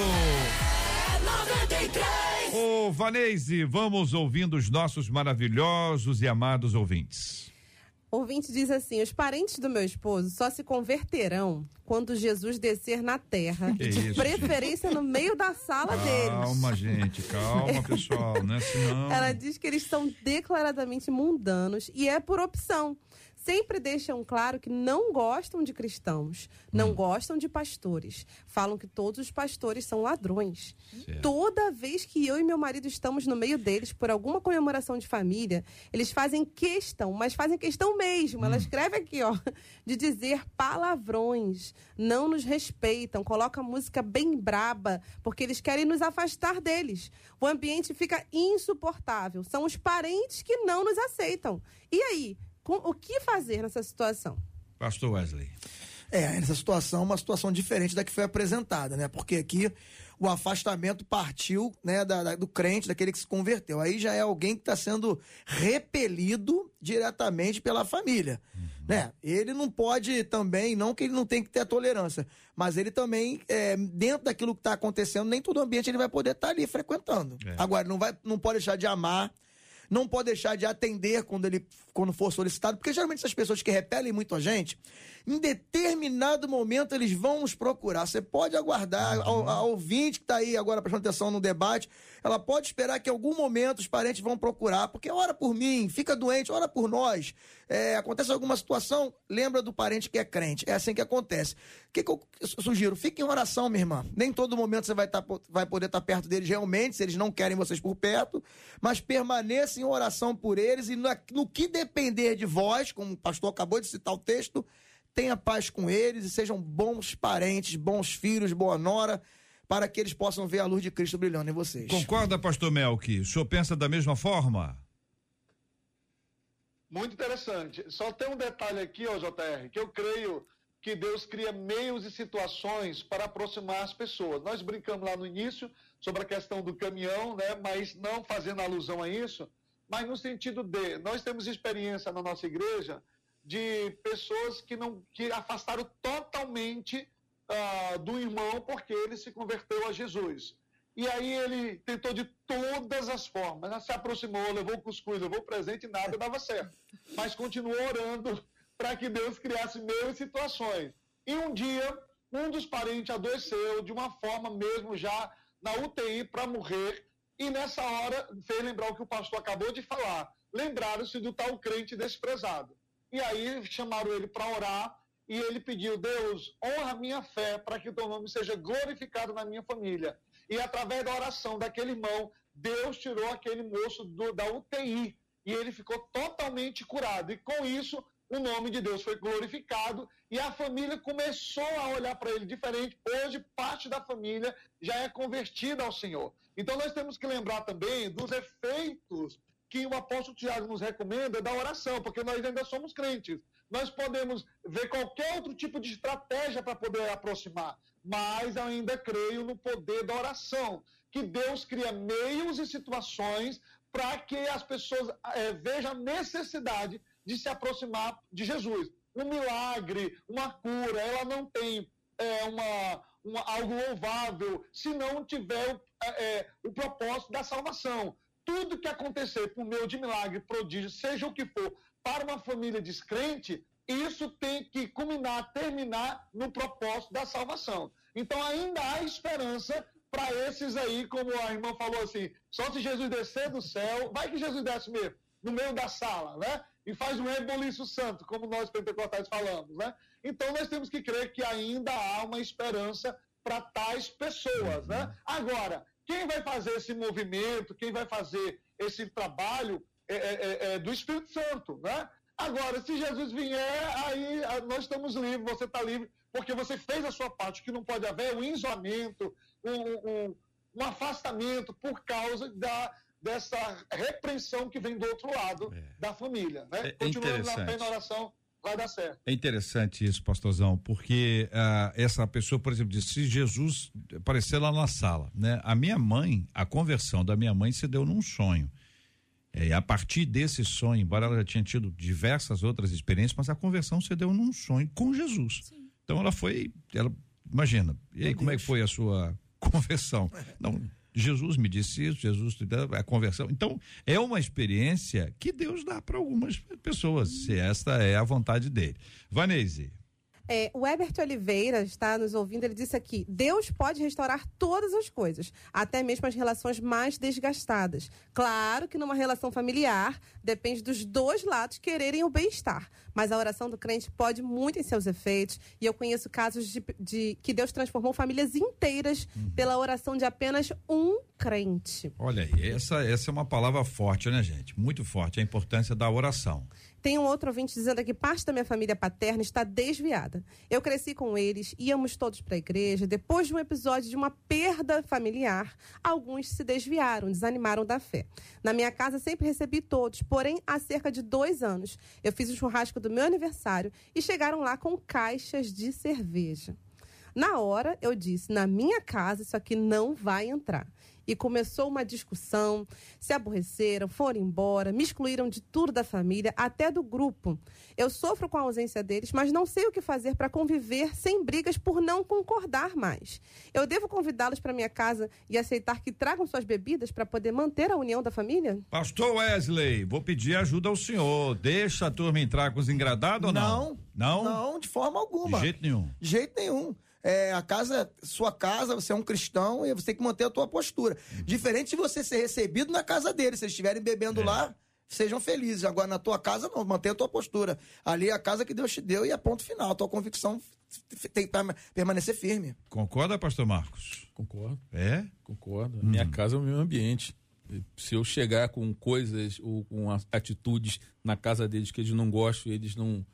Ô, Vanese, vamos ouvindo os nossos maravilhosos e amados ouvintes. Ouvinte diz assim: os parentes do meu esposo só se converterão quando Jesus descer na terra. Que de isso, preferência no meio da sala deles. Calma, gente, calma, pessoal, não é assim não. Ela diz que eles são declaradamente mundanos e é por opção. Sempre deixam claro que não gostam de cristãos, não gostam de pastores. Falam que todos os pastores são ladrões. Certo. Toda vez que eu e meu marido estamos no meio deles por alguma comemoração de família, eles fazem questão, mas fazem questão mesmo. Ela escreve aqui, ó, de dizer palavrões, não nos respeitam, coloca música bem braba, porque eles querem nos afastar deles. O ambiente fica insuportável. São os parentes que não nos aceitam. E aí, com- o que fazer nessa situação? Pastor Wesley. É, nessa situação, uma situação diferente da que foi apresentada, né? Porque aqui o afastamento partiu né, da- da- do crente, daquele que se converteu. Aí já é alguém que está sendo repelido diretamente pela família. Né? Ele não pode também, não que ele não tem que ter a tolerância, mas ele também, é, dentro daquilo que está acontecendo, nem todo ambiente ele vai poder estar ali frequentando. É. Agora, não, vai, não pode deixar de amar, não pode deixar de atender quando ele quando for solicitado, porque geralmente essas pessoas que repelem muito a gente, em determinado momento eles vão nos procurar. Você pode aguardar, a, a ouvinte que está aí agora prestando atenção no debate, ela pode esperar que em algum momento os parentes vão procurar, porque ora por mim, fica doente, ora por nós. É, acontece alguma situação, lembra do parente que é crente. É assim que acontece. O que, que eu sugiro? Fique em oração, minha irmã. Nem todo momento você vai, tá, vai poder estar perto deles realmente, se eles não querem vocês por perto, mas permaneça em oração por eles e no que depender de vós, como o pastor acabou de citar o texto, tenha paz com eles e sejam bons parentes, bons filhos, boa nora, para que eles possam ver a luz de Cristo brilhando em vocês. Concorda, pastor Melk? O senhor pensa da mesma forma? Muito interessante. Só tem um detalhe aqui, ó, JR, que eu creio que Deus cria meios e situações para aproximar as pessoas. Nós brincamos lá no início sobre a questão do caminhão, né? Mas não fazendo alusão a isso, mas no sentido de nós temos experiência na nossa igreja de pessoas que não que afastaram totalmente ah, do irmão porque ele se converteu a Jesus. E aí ele tentou de todas as formas, né? se aproximou, levou cuscuz, levou presente e nada dava certo. Mas continuou orando para que Deus criasse meios e situações. E um dia, um dos parentes adoeceu de uma forma mesmo já na UTI para morrer. E nessa hora fez lembrar o que o pastor acabou de falar. Lembraram-se do tal crente desprezado. E aí chamaram ele para orar e ele pediu: Deus, honra a minha fé para que o teu nome seja glorificado na minha família. E através da oração daquele irmão, Deus tirou aquele moço do- da UTI e ele ficou totalmente curado. E com isso, o nome de Deus foi glorificado e a família começou a olhar para ele diferente. Hoje, parte da família já é convertida ao Senhor. Então, nós temos que lembrar também dos efeitos que o apóstolo Tiago nos recomenda da oração, porque nós ainda somos crentes. Nós podemos ver qualquer outro tipo de estratégia para poder aproximar, mas ainda creio no poder da oração, que Deus cria meios e situações para que as pessoas eh, vejam a necessidade de se aproximar de Jesus. Um milagre, uma cura, ela não tem eh, uma, algo louvável se não tiver o, eh, o propósito da salvação. Tudo que acontecer por meio de milagre, prodígio, seja o que for, para uma família descrente, isso tem que culminar, terminar no propósito da salvação. Então ainda há esperança para esses aí, como a irmã falou assim, só se Jesus descer do céu, vai que Jesus desce mesmo, no meio da sala, né? E faz um reboliço santo, como nós pentecostais falamos, né? Então nós temos que crer que ainda há uma esperança para tais pessoas, né? Agora, quem vai fazer esse movimento, quem vai fazer esse trabalho é, é, é, é do Espírito Santo, né? Agora, se Jesus vier, aí ah, nós estamos livres, você está livre, porque você fez a sua parte. O que não pode haver é um isolamento, um, um- um afastamento por causa da, dessa repreensão que vem do outro lado É. da família. Né? É Continuando na fé na oração, vai dar certo. É interessante isso, pastorzão, porque ah, essa pessoa, por exemplo, disse, se Jesus aparecer lá na sala, né? A minha mãe, a conversão da minha mãe se deu num sonho. É, e a partir desse sonho, embora ela já tinha tido diversas outras experiências, mas a conversão se deu num sonho com Jesus. Então ela foi, ela, imagina, e aí Meu como é que foi a sua conversão? Não, Jesus me disse isso, Jesus a conversão. Então, é uma experiência que Deus dá para algumas pessoas, se esta é a vontade dele. Vanese. É, o Herbert Oliveira está nos ouvindo, ele disse aqui: Deus pode restaurar todas as coisas, até mesmo as relações mais desgastadas. Claro que numa relação familiar depende dos dois lados quererem o bem-estar, mas a oração do crente pode muito em seus efeitos, e eu conheço casos de, de que Deus transformou famílias inteiras uhum. pela oração de apenas um crente. Olha aí, essa, essa é uma palavra forte, né, gente? Muito forte, a importância da oração. Tem um outro ouvinte dizendo aqui: parte da minha família paterna está desviada. Eu cresci com eles, íamos todos para a igreja. Depois de um episódio de uma perda familiar, alguns se desviaram, desanimaram da fé. Na minha casa sempre recebi todos, porém, há cerca de dois anos, eu fiz o churrasco do meu aniversário e chegaram lá com caixas de cerveja. Na hora, eu disse: na minha casa, isso aqui não vai entrar e começou uma discussão, se aborreceram, foram embora, me excluíram de tudo da família, até do grupo. Eu sofro com a ausência deles, mas não sei o que fazer para conviver sem brigas por não concordar mais. Eu devo convidá-los para minha casa e aceitar que tragam suas bebidas para poder manter a união da família? Pastor Wesley, vou pedir ajuda ao senhor. Deixa a turma entrar com os engradados ou não? Não. Não, não de forma alguma. De jeito nenhum. De jeito nenhum é, a casa, sua casa, você é um cristão e você tem que manter a tua postura. Uhum. Diferente de você ser recebido na casa deles, se eles estiverem bebendo é. lá, sejam felizes. Agora, na tua casa, não, mantenha a tua postura. Ali é a casa que Deus te deu e é ponto final. A tua convicção tem que permanecer firme. Concorda, pastor Marcos? Concordo. É? Concordo. Hum. Minha casa é o meu ambiente. Se eu chegar com coisas ou com atitudes na casa deles que eles não gostam, eles não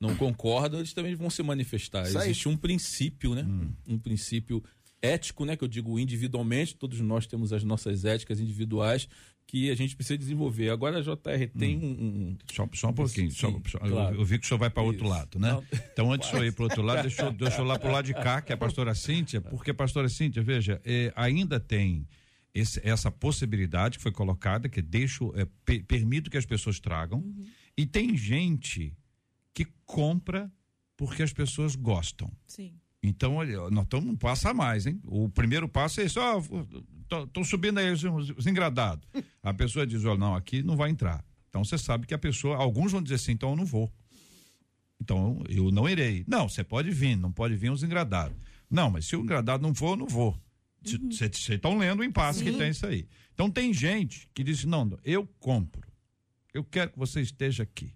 não concordam, eles também vão se manifestar. Existe um princípio, né? Hum. Um princípio ético, né? Que eu digo individualmente, todos nós temos as nossas éticas individuais que a gente precisa desenvolver. Agora a JR tem hum. um, um. Só, só um pouquinho. Sim, só, claro. eu, eu, vi que o senhor vai para outro lado, né? Não. Então, antes de eu ir para outro lado, deixa eu, deixa eu lá para o lado de cá, que é a pastora Cíntia, porque a pastora Cíntia, veja, é, ainda tem. Esse, essa possibilidade que foi colocada, que deixo, é, permito que as pessoas tragam, uhum. e tem gente que compra porque as pessoas gostam. Sim. Então, nós estamos um passo a mais, hein? O primeiro passo é isso, ó, estão subindo aí os, os engradados. A pessoa diz, ó, não, aqui não vai entrar. Então você sabe que a pessoa, alguns vão dizer assim, então eu não vou. Então eu não irei. Não, você pode vir, não pode vir os engradados. Não, mas se o engradado não for, eu não vou. Vocês uhum. estão lendo o impasse Sim. que tem isso aí. Então tem gente que diz, não, eu compro. Eu quero que você esteja aqui.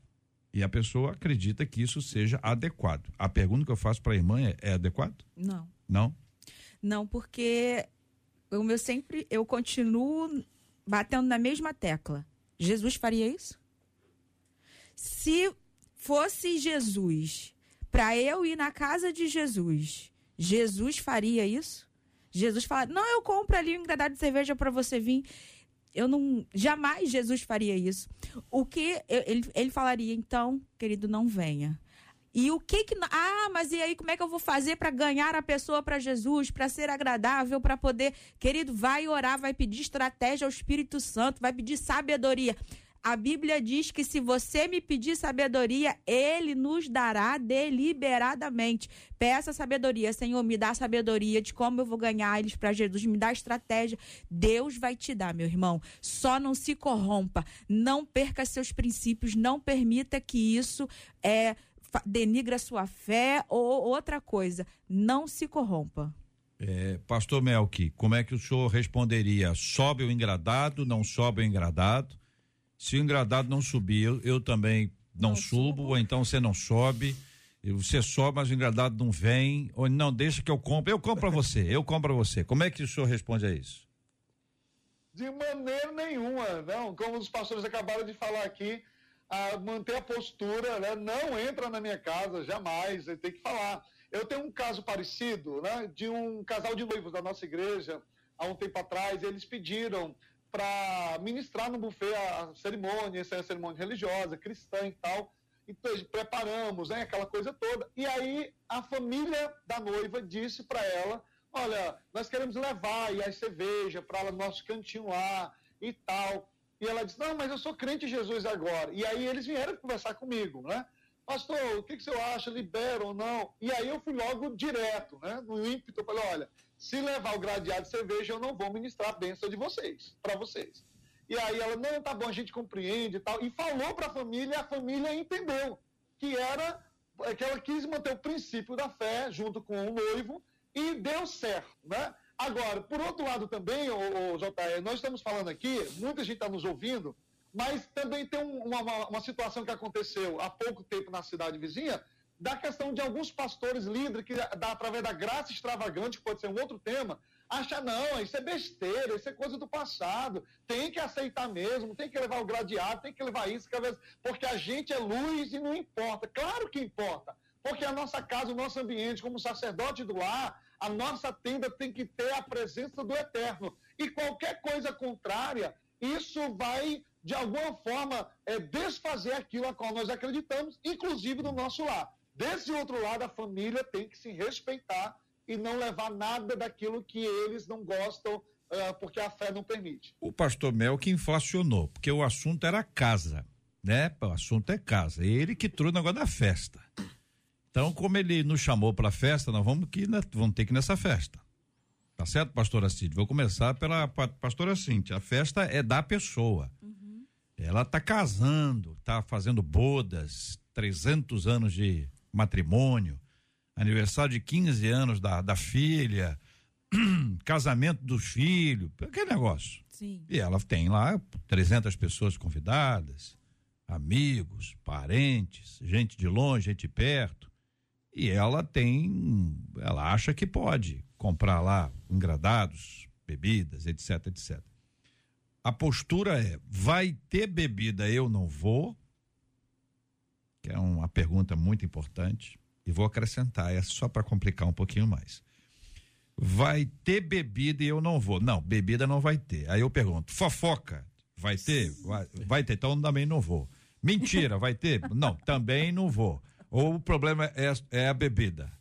E a pessoa acredita que isso seja adequado. A pergunta que eu faço para a irmã é, é adequado? Não. Não? Não, porque o meu sempre eu continuo batendo na mesma tecla. Jesus faria isso? Se fosse Jesus, para eu ir na casa de Jesus, Jesus faria isso? Jesus fala: "Não, eu compro ali um engradado de cerveja para você vir" eu não jamais Jesus faria isso. O que ele, ele falaria então, querido, não venha. E o que que ah, mas e aí como é que eu vou fazer para ganhar a pessoa para Jesus, para ser agradável, para poder, querido, vai orar, vai pedir estratégia ao Espírito Santo, vai pedir sabedoria. A Bíblia diz que se você me pedir sabedoria, ele nos dará deliberadamente. Peça sabedoria, Senhor, me dá sabedoria de como eu vou ganhar eles para Jesus, me dá estratégia. Deus vai te dar, meu irmão. Só não se corrompa, não perca seus princípios, não permita que isso é denigra sua fé ou outra coisa. Não se corrompa. É, Pastor Melk, como é que o senhor responderia? Sobe o engradado, não sobe o engradado? Se o engradado não subir, eu, eu também não, não subo, subo, ou então você não sobe. Você sobe, mas o engradado não vem, ou não, deixa que eu compro. Eu compro para você, eu compro para você. Como é que o senhor responde a isso? De maneira nenhuma, não. Como os pastores acabaram de falar aqui, a manter a postura, né? não entra na minha casa, jamais, ele tem que falar. Eu tenho um caso parecido, né? De um casal de noivos da nossa igreja, há um tempo atrás, eles pediram para ministrar no buffet a, cerimônia, essa é a cerimônia religiosa, cristã e tal. Então, preparamos, né, aquela coisa toda. E aí a família da noiva disse para ela: Olha, nós queremos levar aí a cerveja para o nosso cantinho lá e tal. E ela disse: Não, mas eu sou crente em Jesus agora. E aí eles vieram conversar comigo, né? Pastor, o que, que você acha? Libera ou não? E aí eu fui logo direto, né? No ímpeto, eu falei: Olha, se levar o gradeado de cerveja, eu não vou ministrar a bênção de vocês, para vocês. E aí ela, não, tá bom, a gente compreende e tal. E falou para a família, a família entendeu que era que ela quis manter o princípio da fé junto com o noivo e deu certo, né? Agora, por outro lado também, o, o JR, nós estamos falando aqui, muita gente está nos ouvindo, mas também tem um, uma, uma situação que aconteceu há pouco tempo na cidade vizinha, da questão de alguns pastores líderes que, da, através da graça extravagante, que pode ser um outro tema, acha não, isso é besteira, isso é coisa do passado, tem que aceitar mesmo, tem que levar o gradeado, tem que levar isso, porque a gente é luz e não importa. Claro que importa, porque a nossa casa, o nosso ambiente, como sacerdote do lar, a nossa tenda tem que ter a presença do eterno. E qualquer coisa contrária, isso vai, de alguma forma, é, desfazer aquilo a qual nós acreditamos, inclusive no nosso lar. Desse outro lado, a família tem que se respeitar e não levar nada daquilo que eles não gostam, uh, porque a fé não permite. O pastor Mel que inflacionou, porque o assunto era casa, né? O assunto é casa. Ele que trouxe o negócio da festa. Então, como ele nos chamou para a festa, nós vamos, que, vamos ter que ir nessa festa. Tá certo, pastora Cíntia? Vou começar pela pastora Cíntia. A festa é da pessoa. Uhum. Ela está casando, está fazendo bodas, 300 anos de matrimônio, aniversário de 15 anos da, da filha, casamento dos filhos, aquele negócio. Sim. E ela tem lá 300 pessoas convidadas, amigos, parentes, gente de longe, gente de perto. E ela tem, ela acha que pode comprar lá engradados, bebidas, etc, etc. A postura é: vai ter bebida, eu não vou? Que é uma pergunta muito importante. E vou acrescentar essa só para complicar um pouquinho mais. Vai ter bebida e eu não vou. Não, bebida não vai ter. Aí eu pergunto: fofoca, vai ter? Vai, vai ter, então também não vou. Mentira, vai ter? Não, também não vou. Ou o problema é, é a bebida?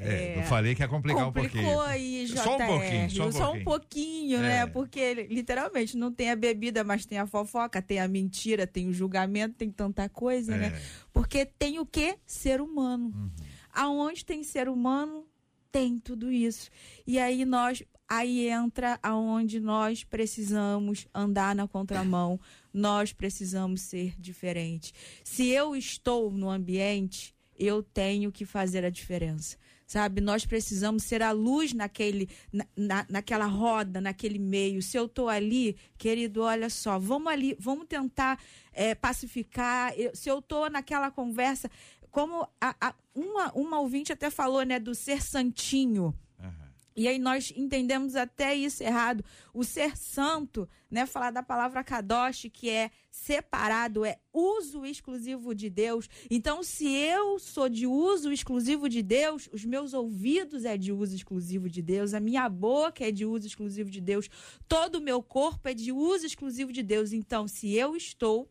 É, eu falei que ia complicar um pouquinho. Complicou aí, JR. Só um pouquinho, só um só pouquinho. Um pouquinho né? é. né? Porque literalmente não tem a bebida, mas tem a fofoca, tem a mentira, tem o julgamento, tem tanta coisa, né? é. né? Porque tem o que? Ser humano. Uhum. Aonde tem ser humano, tem tudo isso. E aí nós, aí entra aonde nós precisamos andar na contramão, nós precisamos ser diferentes. Se eu estou no ambiente, eu tenho que fazer a diferença. Sabe, nós precisamos ser a luz naquele, na, na, naquela roda, naquele meio. Se eu estou ali, querido, olha só, vamos ali, vamos tentar é, pacificar. Eu, se eu estou naquela conversa, como a, a, uma, uma ouvinte até falou, né, do ser santinho. E aí nós entendemos até isso errado. O ser santo, né, falar da palavra kadosh, que é separado, é uso exclusivo de Deus. Então, se eu sou de uso exclusivo de Deus, os meus ouvidos é de uso exclusivo de Deus, a minha boca é de uso exclusivo de Deus, todo o meu corpo é de uso exclusivo de Deus. Então, se eu estou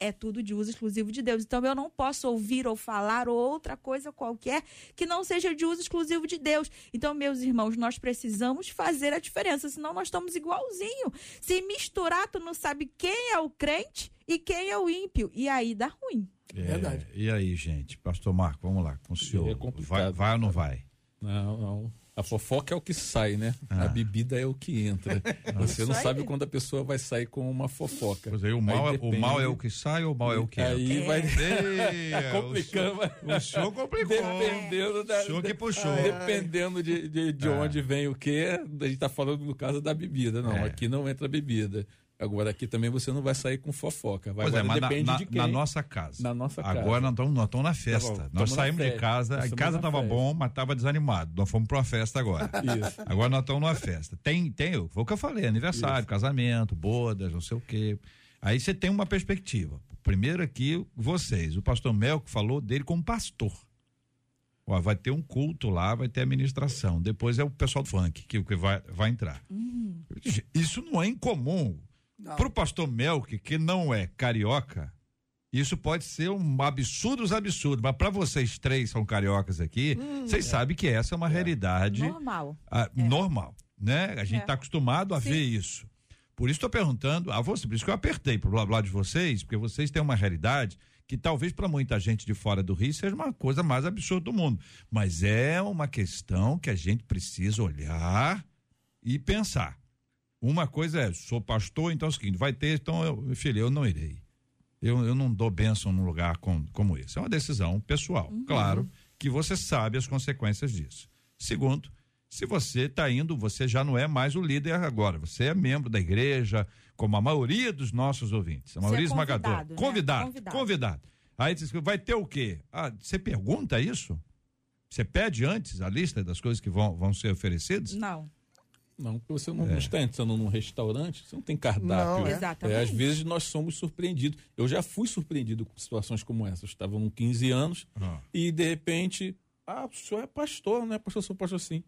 é tudo de uso exclusivo de Deus. Então eu não posso ouvir ou falar outra coisa qualquer que não seja de uso exclusivo de Deus. Então, meus irmãos, nós precisamos fazer a diferença, senão nós estamos igualzinho. Se misturar, tu não sabe quem é o crente e quem é o ímpio. E aí dá ruim. É, Verdade. E aí, gente? Pastor Marco, vamos lá, com o senhor. É vai, vai ou não vai? Não, não. A fofoca é o que sai, né? Ah. A bebida é o que entra. Você não sabe quando a pessoa vai sair com uma fofoca. Pois aí, o, mal aí é, o mal é o que sai ou o mal é o que aí entra? Aí vai. Ei, complicando. O senhor, complicou. Dependendo da. O senhor que puxou. Dependendo de, de, de ah. onde vem o que, a gente está falando no caso da bebida. Não, é. aqui não entra bebida. Agora aqui também você não vai sair com fofoca. Vai, pois é, mas depende na, de quem. Na nossa casa. Na nossa casa. Agora nós estamos, nós estamos na festa. Tá nós saímos de casa. Em casa estava bom, mas estava desanimado. Nós fomos para uma festa agora. Isso. Agora nós estamos numa festa. Tem, tem, foi o que eu falei: aniversário, Isso. casamento, bodas, não sei o quê. Aí você tem uma perspectiva. Primeiro aqui, vocês. O pastor Melco falou dele como pastor. Ó, vai ter um culto lá, vai ter administração. Depois é o pessoal do funk que, que vai, vai entrar. Uhum. Isso não é incomum. Para o pastor Melk, que não é carioca, isso pode ser um absurdo dos absurdos, mas para vocês três são cariocas aqui, hum, vocês é. sabem que essa é uma é. realidade normal. Ah, é. Normal, né? A gente está é. acostumado a Sim. ver isso. Por isso estou perguntando a você, por isso que eu apertei pro blá blá de vocês, porque vocês têm uma realidade que talvez para muita gente de fora do Rio seja uma coisa mais absurda do mundo. Mas é uma questão que a gente precisa olhar e pensar. Uma coisa é, sou pastor, então é o seguinte, vai ter, então, eu, filho, eu não irei. Eu, eu não dou bênção num lugar com, como esse. É uma decisão pessoal. Uhum. Claro que você sabe as consequências disso. Segundo, se você está indo, você já não é mais o líder agora. Você é membro da igreja, como a maioria dos nossos ouvintes. A maioria é esmagadora. Convidado, né? convidado, convidado, convidado. Aí diz, vai ter o quê? Ah, você pergunta isso? Você pede antes a lista das coisas que vão, vão ser oferecidas? Não. Não, porque você não, é. está entrando num restaurante, você não tem cardápio. Não, é. Exatamente. É, às vezes nós somos surpreendidos. Eu já fui surpreendido com situações como essa. Eu estava com 15 anos ah. e, de repente, ah, o senhor é pastor, né? Pastor, sou pastor sim.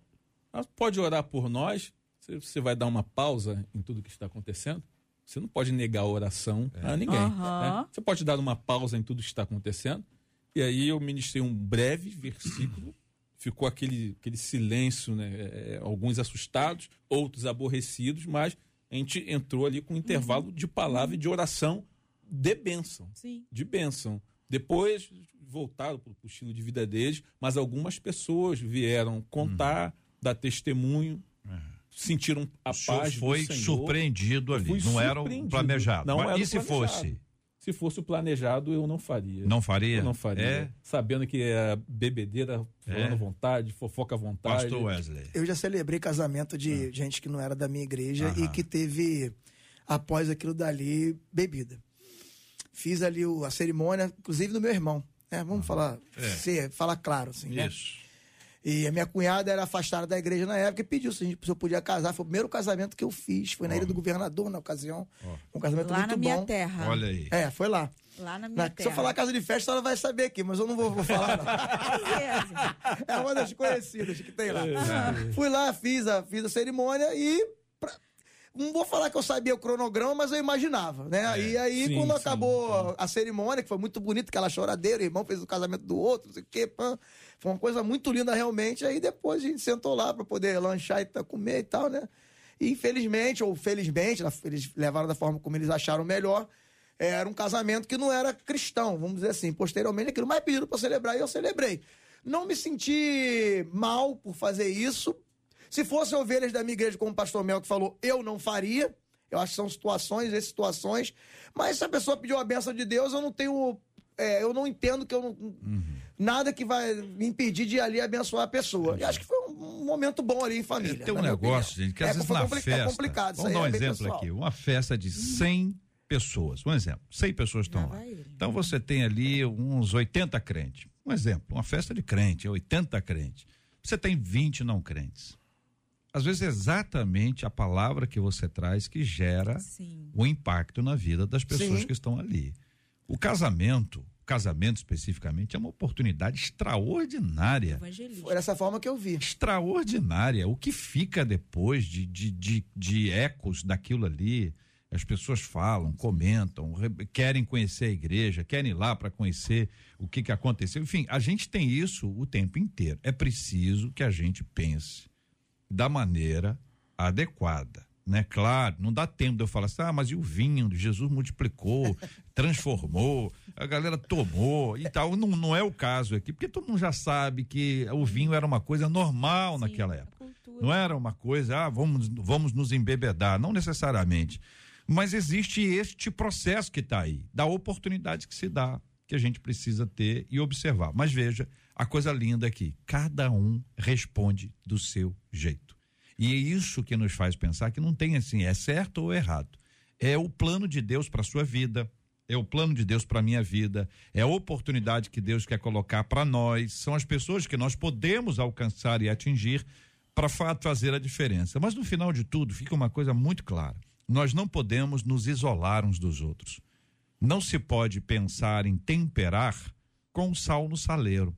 Ah, pode orar por nós? Você vai dar uma pausa em tudo que está acontecendo? Você não pode negar a oração é. a ninguém. Uhum. Né? Você pode dar uma pausa em tudo que está acontecendo. E aí eu ministrei um breve versículo ficou aquele, aquele silêncio, né? É, é, alguns assustados, outros aborrecidos, mas a gente entrou ali com um intervalo uhum. de palavra e de oração de bênção. Sim. De bênção. Depois voltaram para o estilo de vida deles, mas algumas pessoas vieram contar, uhum. dar testemunho, uhum. sentiram a o paz. Foi surpreendido ali, não era o planejado. Não mas era e se planejado. fosse? Se fosse o planejado, eu não faria. Não faria? Eu não faria. É? Sabendo que é bebedeira, falando é? vontade, fofoca à vontade. Pastor Wesley. Eu já celebrei casamento de ah. gente que não era da minha igreja Aham. e que teve, após aquilo dali, bebida. Fiz ali o, a cerimônia, inclusive do meu irmão. Né? Vamos Aham. falar, é. ser, falar claro, assim, né? Isso. Né? E a minha cunhada era afastada da igreja na época e pediu se, gente, se eu podia casar. Foi o primeiro casamento que eu fiz. Foi na ilha do governador, na ocasião. Um casamento lá muito na bom. minha terra. Olha aí. É, foi lá. Lá na minha na, terra. Se eu falar casa de festa, ela vai saber aqui, mas eu não vou, vou falar, não. é uma das conhecidas que tem lá. É. Fui lá, fiz a, fiz a cerimônia e não vou falar que eu sabia o cronograma, mas eu imaginava, né? É, e aí, sim, quando sim, acabou sim. a cerimônia, que foi muito bonita, aquela choradeira, o irmão fez o casamento do outro, não sei o quê, pã. Foi uma coisa muito linda realmente. Aí depois a gente sentou lá para poder lanchar e comer e tal, né? E infelizmente, ou felizmente, eles levaram da forma como eles acharam melhor. Era um casamento que não era cristão, vamos dizer assim. Posteriormente, aquilo mais pedido para celebrar e eu celebrei. Não me senti mal por fazer isso, se fosse ovelhas da minha igreja, como o pastor Mel que falou, eu não faria. Eu acho que são situações e situações. Mas se a pessoa pediu a benção de Deus, eu não tenho. É, eu não entendo que eu não. Uhum. Nada que vai me impedir de ir ali abençoar a pessoa. E acho que foi um, momento bom ali em família. É, tem um negócio, gente, que às é, vezes na compli festa. É complicado, vamos dar um é exemplo pessoal. aqui. Uma festa de 100 pessoas. Um exemplo. 100 pessoas estão lá. Então você tem ali uns 80 crentes. Um exemplo. Uma festa de crente, 80 crentes. Você tem 20 não crentes às vezes é exatamente a palavra que você traz que gera Sim. o impacto na vida das pessoas Sim. que estão ali. O casamento, casamento especificamente, é uma oportunidade extraordinária. Foi dessa forma que eu vi. Extraordinária. O que fica depois de, de, de, de ecos daquilo ali, as pessoas falam, comentam, querem conhecer a igreja, querem ir lá para conhecer o que, que aconteceu. Enfim, a gente tem isso o tempo inteiro. É preciso que a gente pense da maneira adequada. Né? Claro, não dá tempo de eu falar assim, ah, mas e o vinho? Jesus multiplicou, transformou, a galera tomou e tal. Não, não é o caso aqui, porque todo mundo já sabe que o vinho era uma coisa normal Sim, naquela época. Não era uma coisa, ah, vamos, vamos nos embebedar, não necessariamente. Mas existe este processo que está aí, da oportunidade que se dá, que a gente precisa ter e observar. Mas veja, a coisa linda aqui, cada um responde do seu jeito. E é isso que nos faz pensar que não tem assim, é certo ou errado. É o plano de Deus para sua vida, é o plano de Deus para minha vida, é a oportunidade que Deus quer colocar para nós, são as pessoas que nós podemos alcançar e atingir para fazer a diferença. Mas no final de tudo, fica uma coisa muito clara: nós não podemos nos isolar uns dos outros. Não se pode pensar em temperar com sal no saleiro.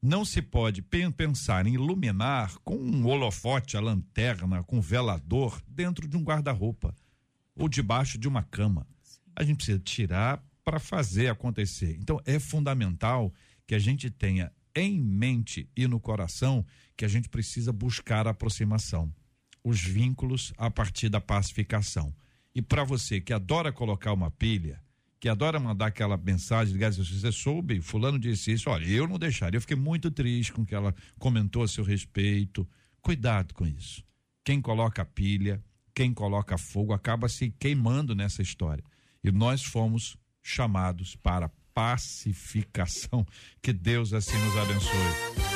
Não se pode pensar em iluminar com um holofote, a lanterna, com um velador dentro de um guarda-roupa ou debaixo de uma cama. A gente precisa tirar para fazer acontecer. Então é fundamental que a gente tenha em mente e no coração que a gente precisa buscar a aproximação, os vínculos a partir da pacificação. E para você que adora colocar uma pilha, que adora mandar aquela mensagem, ligar, se você soube, fulano disse isso, olha, eu não deixaria, eu fiquei muito triste com o que ela comentou a seu respeito. Cuidado com isso. Quem coloca pilha, quem coloca fogo, acaba se queimando nessa história. E nós fomos chamados para pacificação. Que Deus assim nos abençoe.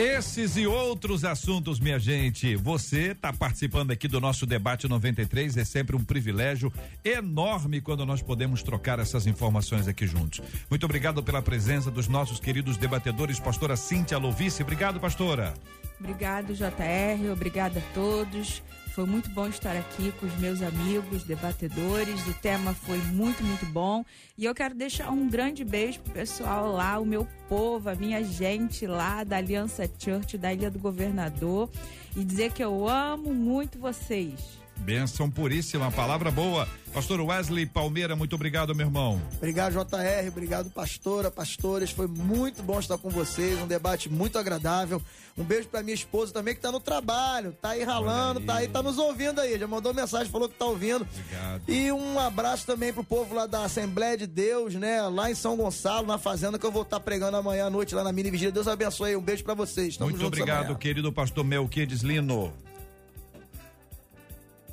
Esses e outros assuntos, minha gente. Você está participando aqui do nosso debate 93. É sempre um privilégio enorme quando nós podemos trocar essas informações aqui juntos. Muito obrigado pela presença dos nossos queridos debatedores, pastora Cíntia Lovice. Obrigado, pastora. Obrigado, JR. Obrigada a todos. Foi muito bom estar aqui com os meus amigos, debatedores. O tema foi muito, muito bom. E eu quero deixar um grande beijo pro pessoal lá, o meu povo, a minha gente lá da Aliança Church, da Ilha do Governador. E dizer que eu amo muito vocês. Benção puríssima, palavra boa. Pastor Wesley Palmeira, muito obrigado, meu irmão. Obrigado, JR. Obrigado, pastora, pastores. Foi muito bom estar com vocês. Um debate muito agradável. Um beijo pra minha esposa também, que tá no trabalho, tá aí ralando, aí. tá aí, tá nos ouvindo aí. Já mandou mensagem, falou que tá ouvindo. Obrigado. E um abraço também pro povo lá da Assembleia de Deus, né? Lá em São Gonçalo, na fazenda, que eu vou estar tá pregando amanhã à noite lá na mini vigília. Deus abençoe. Um beijo para vocês. Tamo muito obrigado, amanhã. querido pastor Melquides Lino.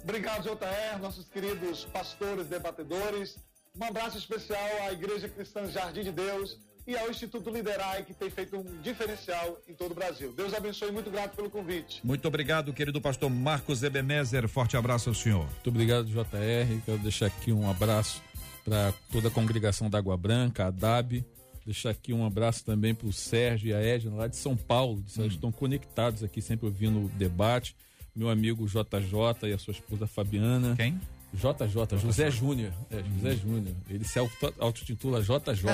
Obrigado, JR, nossos queridos pastores, debatedores. Um abraço especial à Igreja Cristã Jardim de Deus e ao Instituto Liderai, que tem feito um diferencial em todo o Brasil. Deus abençoe, muito grato pelo convite. Muito obrigado, querido pastor Marcos Ebenezer. Forte abraço ao senhor. Muito obrigado, JR. Quero deixar aqui um abraço para toda a congregação da Água Branca, a DAB. Deixar aqui um abraço também para o Sérgio e a Edna, lá de São Paulo. Eles hum. estão conectados aqui, sempre ouvindo o debate meu amigo JJ e a sua esposa Fabiana. Quem? JJ, José Júnior. É, José hum. Júnior. Ele se autotitula JJ.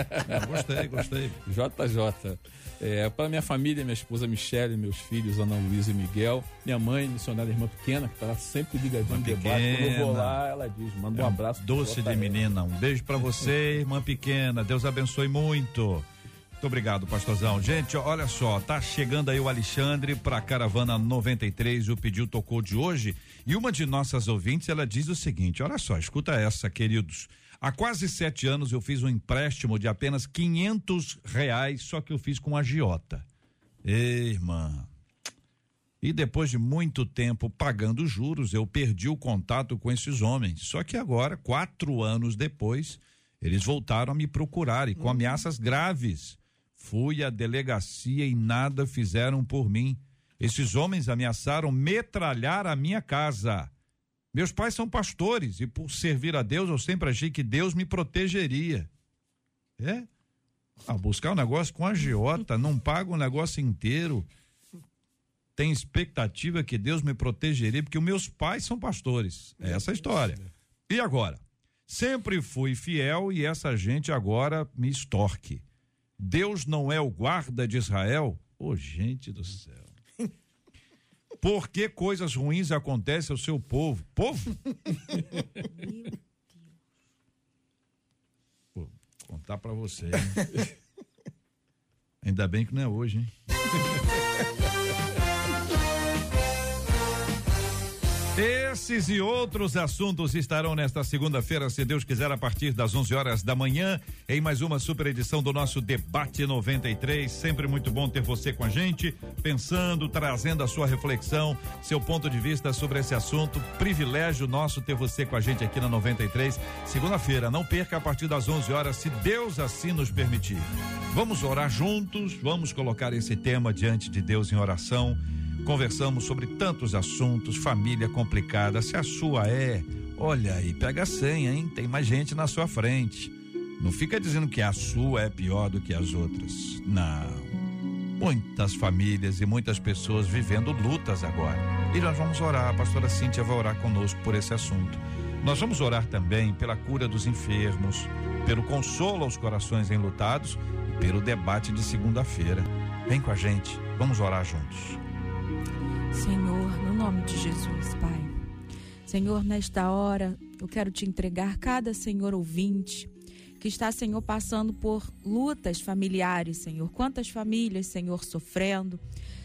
gostei, gostei. JJ. É, para minha família, minha esposa Michele, meus filhos, Ana Luísa e Miguel, minha mãe, missionária irmã pequena, que tá sempre ligadinha no debate. Quando eu vou lá, ela diz, manda um, é um abraço. Doce de menina, um beijo para você, irmã pequena. Deus abençoe muito. Muito obrigado, pastorzão. Gente, olha só, tá chegando aí o Alexandre para a Caravana 93, o pedido tocou de hoje, e uma de nossas ouvintes, ela diz o seguinte, olha só, escuta essa, queridos. Há quase sete anos eu fiz um empréstimo de apenas quinhentos reais, só que eu fiz com a agiota. Ei, irmã. E depois de muito tempo pagando juros, eu perdi o contato com esses homens. Só que agora, quatro anos depois, eles voltaram a me procurar e com hum. ameaças graves. Fui à delegacia e nada fizeram por mim. Esses homens ameaçaram metralhar a minha casa. Meus pais são pastores e por servir a Deus eu sempre achei que Deus me protegeria. É? Ah, buscar um negócio com agiota, não paga o um negócio inteiro. Tem expectativa que Deus me protegeria porque os meus pais são pastores. É essa a história. E agora? Sempre fui fiel e essa gente agora me extorque. Deus não é o guarda de Israel? Ô, oh, gente do céu. Por que coisas ruins acontecem ao seu povo? Povo? Pô, contar para você. Hein? Ainda bem que não é hoje, hein? Esses e outros assuntos estarão nesta segunda-feira, se Deus quiser, a partir das 11 horas da manhã, em mais uma super edição do nosso Debate 93. Sempre muito bom ter você com a gente, pensando, trazendo a sua reflexão, seu ponto de vista sobre esse assunto. Privilégio nosso ter você com a gente aqui na 93. Segunda-feira, não perca a partir das 11 horas, se Deus assim nos permitir. Vamos orar juntos, vamos colocar esse tema diante de Deus em oração Conversamos sobre tantos assuntos, família complicada. Se a sua é, olha aí, pega a senha, hein? Tem mais gente na sua frente. Não fica dizendo que a sua é pior do que as outras. Não. Muitas famílias e muitas pessoas vivendo lutas agora. E nós vamos orar, a pastora Cíntia vai orar conosco por esse assunto. Nós vamos orar também pela cura dos enfermos, pelo consolo aos corações enlutados e pelo debate de segunda-feira. Vem com a gente, vamos orar juntos. Senhor, no nome de Jesus, Pai. Senhor, nesta hora, eu quero te entregar cada Senhor ouvinte que está, Senhor, passando por lutas familiares, Senhor. Quantas famílias, Senhor, sofrendo.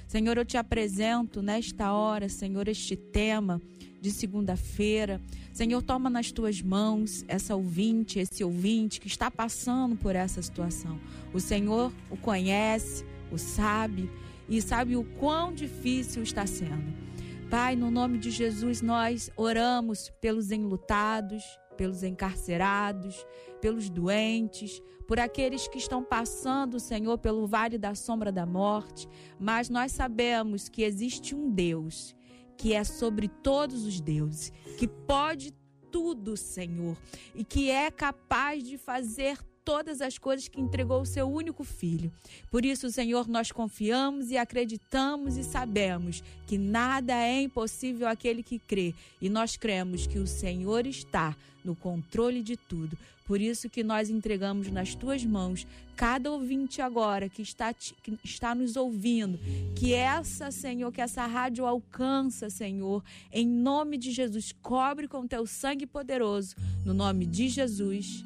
Senhor, eu te apresento nesta hora, Senhor, este tema de segunda-feira. Senhor, toma nas tuas mãos essa ouvinte, esse ouvinte que está passando por essa situação. O Senhor o conhece, o sabe e sabe o quão difícil está sendo. Pai, no nome de Jesus, nós oramos pelos enlutados, pelos encarcerados, pelos doentes, por aqueles que estão passando, Senhor, pelo vale da sombra da morte, mas nós sabemos que existe um Deus que é sobre todos os deuses, que pode tudo, Senhor, e que é capaz de fazer todas as coisas que entregou o seu único filho. Por isso, Senhor, nós confiamos e acreditamos e sabemos que nada é impossível àquele que crê, e nós cremos que o Senhor está no controle de tudo. Por isso que nós entregamos nas tuas mãos cada ouvinte agora que está, que está nos ouvindo, que essa, Senhor, que essa rádio alcança, Senhor, em nome de Jesus, cobre com teu sangue poderoso, no nome de Jesus.